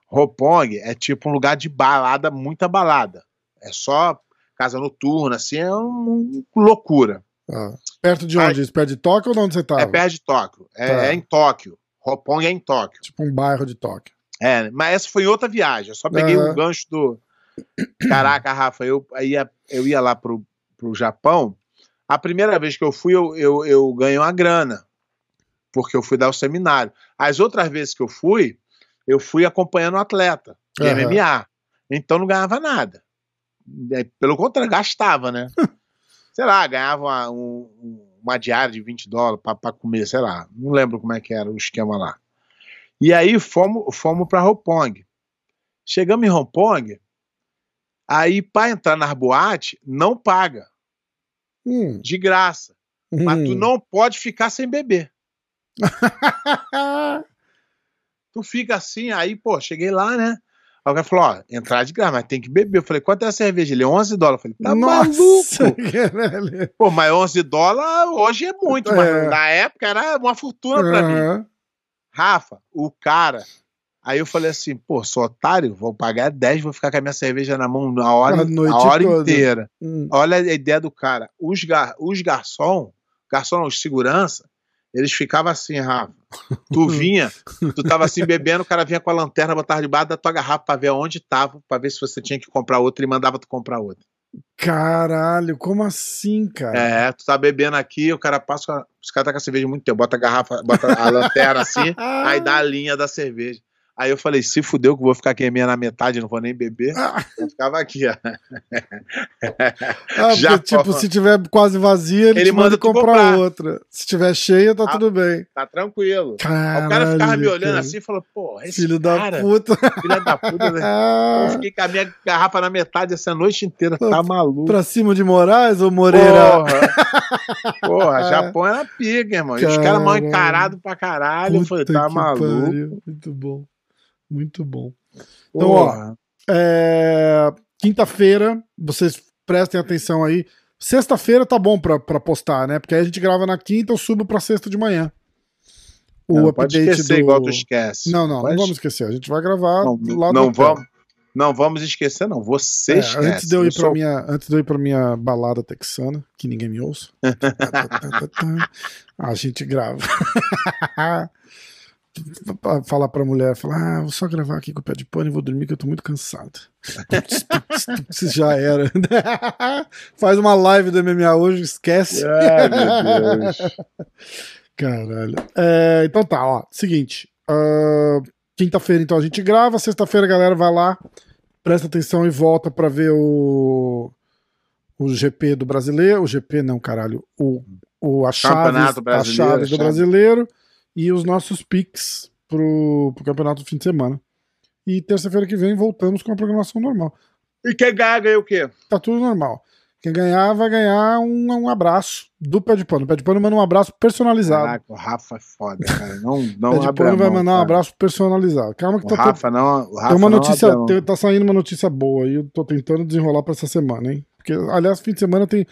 Speaker 3: Roppongi é tipo um lugar de balada, muita balada. É só casa noturna, assim, é uma loucura.
Speaker 2: Ah. Perto de onde? Perto de Tóquio ou de onde você tava?
Speaker 3: É perto de Tóquio. É,
Speaker 2: Tá.
Speaker 3: é em Tóquio. Roppongi é em Tóquio.
Speaker 2: Tipo um bairro de Tóquio.
Speaker 3: É, mas essa foi outra viagem. Eu só peguei o gancho do. Caraca, Rafa, eu ia, eu ia lá pro, pro Japão. A primeira vez que eu fui, eu, eu, eu ganhei uma grana. Porque eu fui dar o seminário. As outras vezes que eu fui, eu fui acompanhando o atleta de
Speaker 2: Aham.
Speaker 3: MMA. Então não ganhava nada. É, Pelo contrário, gastava, né? sei lá, ganhava uma, um- uma diária de 20 dólares para comer, sei lá. Não lembro como é que era o esquema lá. E aí fomos, fomos para Roppongi. Chegamos em Roppongi, aí para entrar nas boates, não paga,
Speaker 2: Hum.
Speaker 3: de graça. Mas tu
Speaker 2: Hum.
Speaker 3: não pode ficar sem beber. Tu fica assim, aí, pô, cheguei lá, né? Aí o cara falou, ó, entrar de graça, mas tem que beber. Eu falei, quanto é a cerveja? Ele, 11 dólares. Eu falei, tá
Speaker 2: Nossa,
Speaker 3: maluco?
Speaker 2: caralho.
Speaker 3: Pô, mas 11 dólares hoje é muito,
Speaker 2: É.
Speaker 3: mas na época era uma fortuna pra mim. Rafa, o cara. Aí eu falei assim, pô, sou otário, vou pagar 10, vou ficar com a minha cerveja na mão a hora,
Speaker 2: A noite
Speaker 3: a hora
Speaker 2: toda.
Speaker 3: inteira.
Speaker 2: Hum.
Speaker 3: Olha a ideia do cara. Os, gar, os garçom, garçom não, os segurança, eles ficavam assim, Rafa. Tu vinha, tu tava assim bebendo, o cara vinha com a lanterna, botava debaixo da tua garrafa pra ver onde tava, pra ver se você tinha que comprar outra e mandava tu comprar outra.
Speaker 2: Caralho, como assim, cara?
Speaker 3: É, tu tá bebendo aqui, o cara passa, os caras tá com a cerveja muito tempo, bota a garrafa, bota a lanterna assim, aí dá a linha da cerveja. Aí eu falei, se fudeu que eu vou ficar aqui minha na metade, não vou nem beber.
Speaker 2: Ah,
Speaker 3: Eu ficava aqui, ó.
Speaker 2: ah, porque,
Speaker 3: Já
Speaker 2: tipo,
Speaker 3: fala.
Speaker 2: se tiver quase vazia, ele,
Speaker 3: Ele
Speaker 2: manda
Speaker 3: manda
Speaker 2: comprar,
Speaker 3: comprar.
Speaker 2: outra. Se tiver cheia, tá
Speaker 3: Ah,
Speaker 2: tudo bem.
Speaker 3: Tá tranquilo.
Speaker 2: Caralho,
Speaker 3: o cara ficava me olhando
Speaker 2: cara.
Speaker 3: assim e falou, pô, esse
Speaker 2: Filho da
Speaker 3: cara,
Speaker 2: puta.
Speaker 3: filho da puta, né? Eu fiquei com a minha garrafa na metade essa noite inteira, tá maluco.
Speaker 2: pra cima de Moraes ou Moreira?
Speaker 3: Porra, porra, Japão era pica, irmão. E os caras mal
Speaker 2: Caralho.
Speaker 3: encarados pra caralho. Eu falei,
Speaker 2: Puta
Speaker 3: tá maluco.
Speaker 2: pariu. Muito bom. Muito bom. Então, ó, é, quinta-feira, vocês prestem atenção aí. Sexta-feira tá bom pra, pra postar, né? Porque aí a gente grava na quinta, eu subo pra sexta de manhã.
Speaker 3: O não, pode esquecer do... igual tu esquece.
Speaker 2: Não, não, pode... não vamos esquecer. A gente vai gravar
Speaker 3: não,
Speaker 2: lá
Speaker 3: não vamos, Não vamos esquecer, não. Você é, esquece.
Speaker 2: Antes de, eu ir sou... minha, antes de eu ir pra minha balada texana, que ninguém me ouça, a gente grava. falar pra mulher, falar, ah, vou só gravar aqui com o pé de pano e vou dormir que eu tô muito cansado. Isso já era. Faz uma live do MMA hoje, esquece. Ai, meu Deus. Caralho. É, então tá, ó. Seguinte. Uh, Quinta-feira, então, a gente grava. Sexta-feira, galera vai lá, presta atenção e volta pra ver o, o GP do brasileiro. O GP, não, caralho. O, o a Chaves, a Chaves do brasileiro e os nossos picks pro, pro campeonato do fim de semana. E terça-feira que vem voltamos com a programação normal.
Speaker 3: E quem ganha, ganha o quê?
Speaker 2: Tá tudo normal. Quem ganhar vai ganhar um, um abraço do Pé de Pano. O Pé de Pano manda um abraço personalizado. Caraca,
Speaker 3: o Rafa é foda, cara. Não, não
Speaker 2: Pé de Pano vai mandar um abraço personalizado. Calma que
Speaker 3: o
Speaker 2: tá
Speaker 3: Rafa não, o Rafa
Speaker 2: tem uma notícia, tem, tá saindo uma notícia boa e eu tô tentando desenrolar pra essa semana, hein? Porque, aliás, fim de semana tem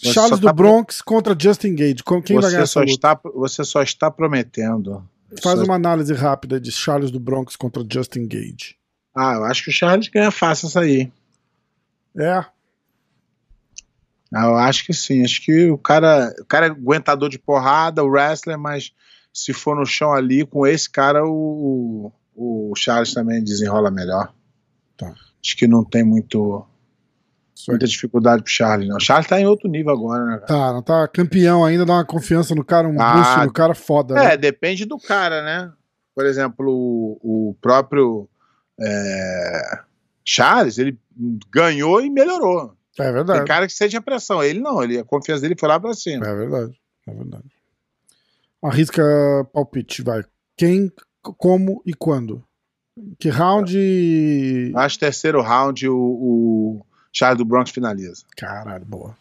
Speaker 2: você Charles do tá Bronx contra Justin Gage. Quem
Speaker 3: você
Speaker 2: vai ganhar
Speaker 3: só está, Você só está prometendo.
Speaker 2: Faz uma análise rápida de Charles do Bronx contra Justin Gage.
Speaker 3: Ah, eu acho que o Charles ganha fácil essa aí.
Speaker 2: É.
Speaker 3: Ah, eu acho que sim. Acho que o cara, o cara é aguentador de porrada, o wrestler, mas se for no chão ali, com esse cara, o, o Charles também desenrola melhor.
Speaker 2: Tá.
Speaker 3: Acho que não tem muito muita dificuldade pro Charles, não. O Charles tá em outro nível agora, né?
Speaker 2: Tá, não tá campeão ainda, dá uma confiança no cara, um ah, boost no cara foda.
Speaker 3: É, né? depende do cara, né? Por exemplo, o, o próprio é, Charles, ele ganhou e melhorou.
Speaker 2: É verdade.
Speaker 3: Tem cara que sente a pressão. Ele não, ele, a confiança dele foi lá pra cima.
Speaker 2: É verdade, é verdade. Arrisca palpite, vai. Quem, como e quando? Que round?
Speaker 3: Acho terceiro round o, o Charles do Bronx finaliza.
Speaker 2: Caralho, boa.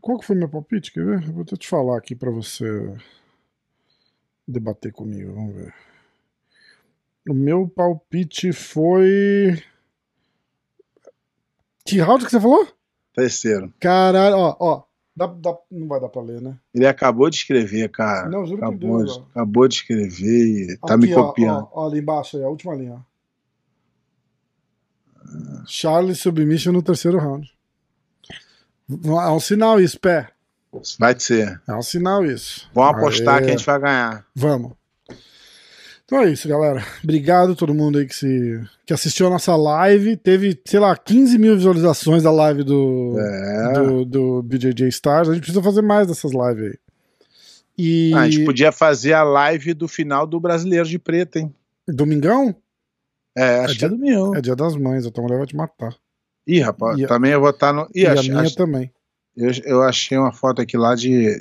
Speaker 2: Qual que foi meu palpite? Quer ver? Vou até te falar aqui para você debater comigo. Vamos ver. O meu palpite foi. Que round que você falou?
Speaker 3: Terceiro.
Speaker 2: Caralho, ó, ó. Dá, dá, não vai dar pra ler, né?
Speaker 3: Ele acabou de escrever, cara.
Speaker 2: Não, juro
Speaker 3: acabou,
Speaker 2: que Deus,
Speaker 3: de, acabou de escrever e tá me copiando.
Speaker 2: Ó, ó, ali embaixo, aí, a última linha, ó. Charles submission no terceiro round. É um sinal isso, pé.
Speaker 3: Vai ser.
Speaker 2: É um sinal isso.
Speaker 3: Vamos apostar Aê. que a gente vai ganhar.
Speaker 2: Vamos. Então é isso, galera. Obrigado a todo mundo aí que, se, que assistiu a nossa live. Teve, sei lá, 15 mil visualizações da live do, é. do, do BJJ Stars. A gente precisa fazer mais dessas lives aí.
Speaker 3: E... Ah, a gente podia fazer a live do final do Brasileiro de Preto, hein?
Speaker 2: Domingão?
Speaker 3: É, acho é que é domingo.
Speaker 2: É dia das mães, a tua mulher vai te matar.
Speaker 3: Ih, rapaz, e também eu vou estar no.
Speaker 2: Ih, e a minha também.
Speaker 3: Eu, eu achei uma foto aqui lá de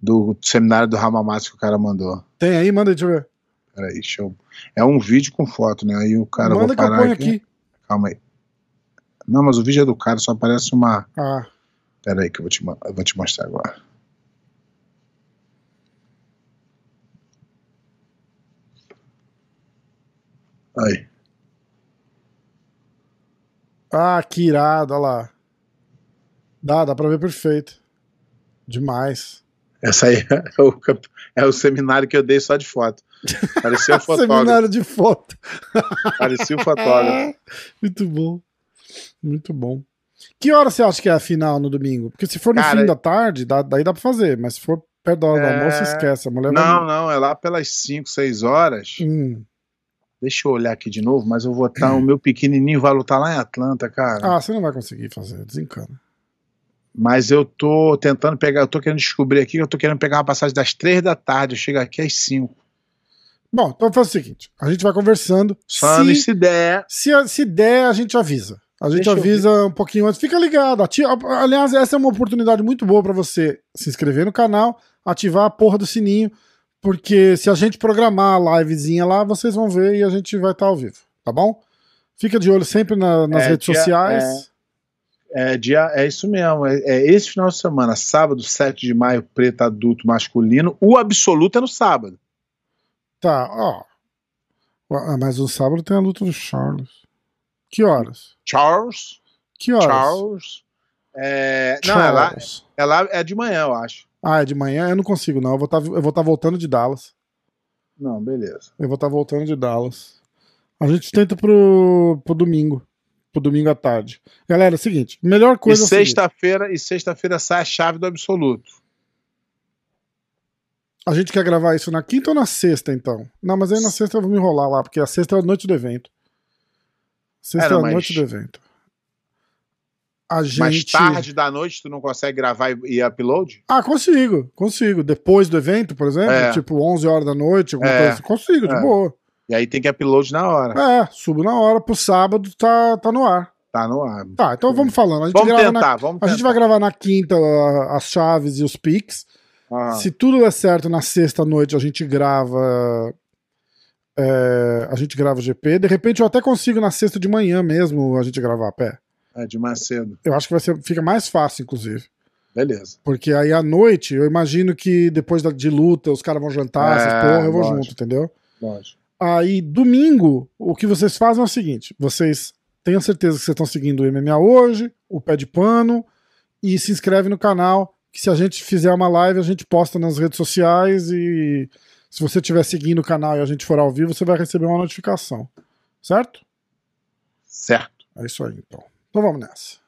Speaker 3: do seminário do Ramamatsu que o cara mandou.
Speaker 2: Tem aí? Manda, deixa eu ver.
Speaker 3: Peraí, show. É um vídeo com foto, né? Aí o cara.
Speaker 2: Manda que eu aqui. aqui.
Speaker 3: Calma aí. Não, mas o vídeo é do cara, só aparece uma.
Speaker 2: Ah.
Speaker 3: Peraí, que eu vou te, eu vou te mostrar agora. Aí.
Speaker 2: Ah, que irado, olha lá. Dá, dá pra ver perfeito. Demais.
Speaker 3: Essa aí é o, é o seminário que eu dei só de foto. Parecia um fotógrafo.
Speaker 2: seminário de foto.
Speaker 3: Parecia um fotógrafo.
Speaker 2: Muito bom. Muito bom. Que hora você acha que é a final no domingo? Porque se for no Cara, fim da tarde, dá, daí dá pra fazer, mas se for perto da hora é... do almoço, esquece. A mulher
Speaker 3: não, vai... não, é lá pelas 5, 6 horas.
Speaker 2: Hum.
Speaker 3: Deixa eu olhar aqui de novo, mas eu vou estar. o meu pequenininho vai lutar lá em Atlanta, cara.
Speaker 2: Ah, você não vai conseguir fazer, desencana.
Speaker 3: Mas eu tô tentando pegar, eu tô querendo descobrir aqui, eu tô querendo pegar uma passagem das três da tarde, eu chego aqui às cinco.
Speaker 2: Bom, então faz o seguinte: a gente vai conversando.
Speaker 3: Falando se, se der.
Speaker 2: Se, se der, a gente avisa. A gente Deixa avisa um pouquinho antes. Fica ligado. Ativa, aliás, essa é uma oportunidade muito boa para você se inscrever no canal, ativar a porra do sininho porque se a gente programar a livezinha lá, vocês vão ver e a gente vai estar tá ao vivo, tá bom? Fica de olho sempre na, nas é, redes dia, sociais.
Speaker 3: É, é, dia, é isso mesmo. É, é, esse final de semana, sábado, 7 de maio, preto adulto masculino. O absoluto é no sábado.
Speaker 2: Tá, ó. Ah, mas no sábado tem a luta do Charles. Que horas?
Speaker 3: Charles.
Speaker 2: Que horas?
Speaker 3: Charles. É, não,
Speaker 2: Charles.
Speaker 3: ela é de manhã, eu acho.
Speaker 2: Ah, é de manhã? Eu não consigo, não. Eu vou estar eu vou tá voltando de Dallas.
Speaker 3: Não, beleza.
Speaker 2: Eu vou estar voltando de Dallas. A gente tenta pro, pro domingo. Pro domingo à tarde. Galera, é o seguinte: melhor
Speaker 3: E
Speaker 2: coisa. é seguinte,
Speaker 3: sexta-feira, e sexta-feira sai a chave do absoluto.
Speaker 2: a gente quer gravar isso na quinta ou na sexta, então? Não, mas aí na sexta eu vou me enrolar lá, porque a sexta é a noite do evento. Sexta
Speaker 3: É, não,
Speaker 2: é a noite do evento. A gente.
Speaker 3: Mais tarde da noite, tu não consegue gravar e, e upload?
Speaker 2: Ah, consigo, consigo. Depois do evento, por exemplo,
Speaker 3: É.
Speaker 2: tipo 11 horas da noite, alguma
Speaker 3: É.
Speaker 2: coisa assim. Consigo, de
Speaker 3: É.
Speaker 2: boa.
Speaker 3: E aí tem que upload na hora.
Speaker 2: É, subo na hora, pro sábado tá, tá no ar.
Speaker 3: Tá no ar.
Speaker 2: Tá, então vamos falando. A gente,
Speaker 3: Vamos tentar,
Speaker 2: na,
Speaker 3: vamos
Speaker 2: a
Speaker 3: tentar.
Speaker 2: gente vai gravar na quinta a- as chaves e os pics.
Speaker 3: Ah,
Speaker 2: Se tudo der certo, na sexta noite a gente grava. é, a gente grava o GP. De repente eu até consigo na sexta de manhã mesmo a gente gravar a pé.
Speaker 3: É de mais cedo.
Speaker 2: Eu acho que vai ser, fica mais fácil, inclusive.
Speaker 3: Beleza.
Speaker 2: Porque aí à noite, eu imagino que depois da- de luta, os caras vão jantar,
Speaker 3: É,
Speaker 2: essas porra, eu vou
Speaker 3: lógico.
Speaker 2: junto, entendeu?
Speaker 3: Lógico.
Speaker 2: Aí, domingo, o que vocês fazem é o seguinte: vocês tenham certeza que vocês estão seguindo o MMA hoje, o pé de pano, e se inscreve no canal. Que se a gente fizer uma live, a gente posta nas redes sociais e se você estiver seguindo o canal e a gente for ao vivo, você vai receber uma notificação. Certo?
Speaker 3: Certo.
Speaker 2: É isso aí, então. Então vamos nessa.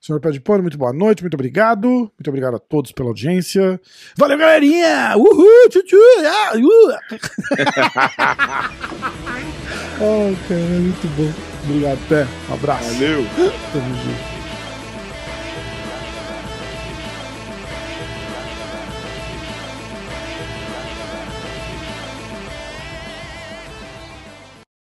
Speaker 2: Senhor Pé de Pano, muito boa noite, muito obrigado. Muito obrigado a todos pela audiência. Valeu, galerinha! Uhul! Tchutchu! Ah, uh. Ai, cara, muito bom. Obrigado, Pé. Um abraço.
Speaker 3: Valeu.
Speaker 2: Tamo junto.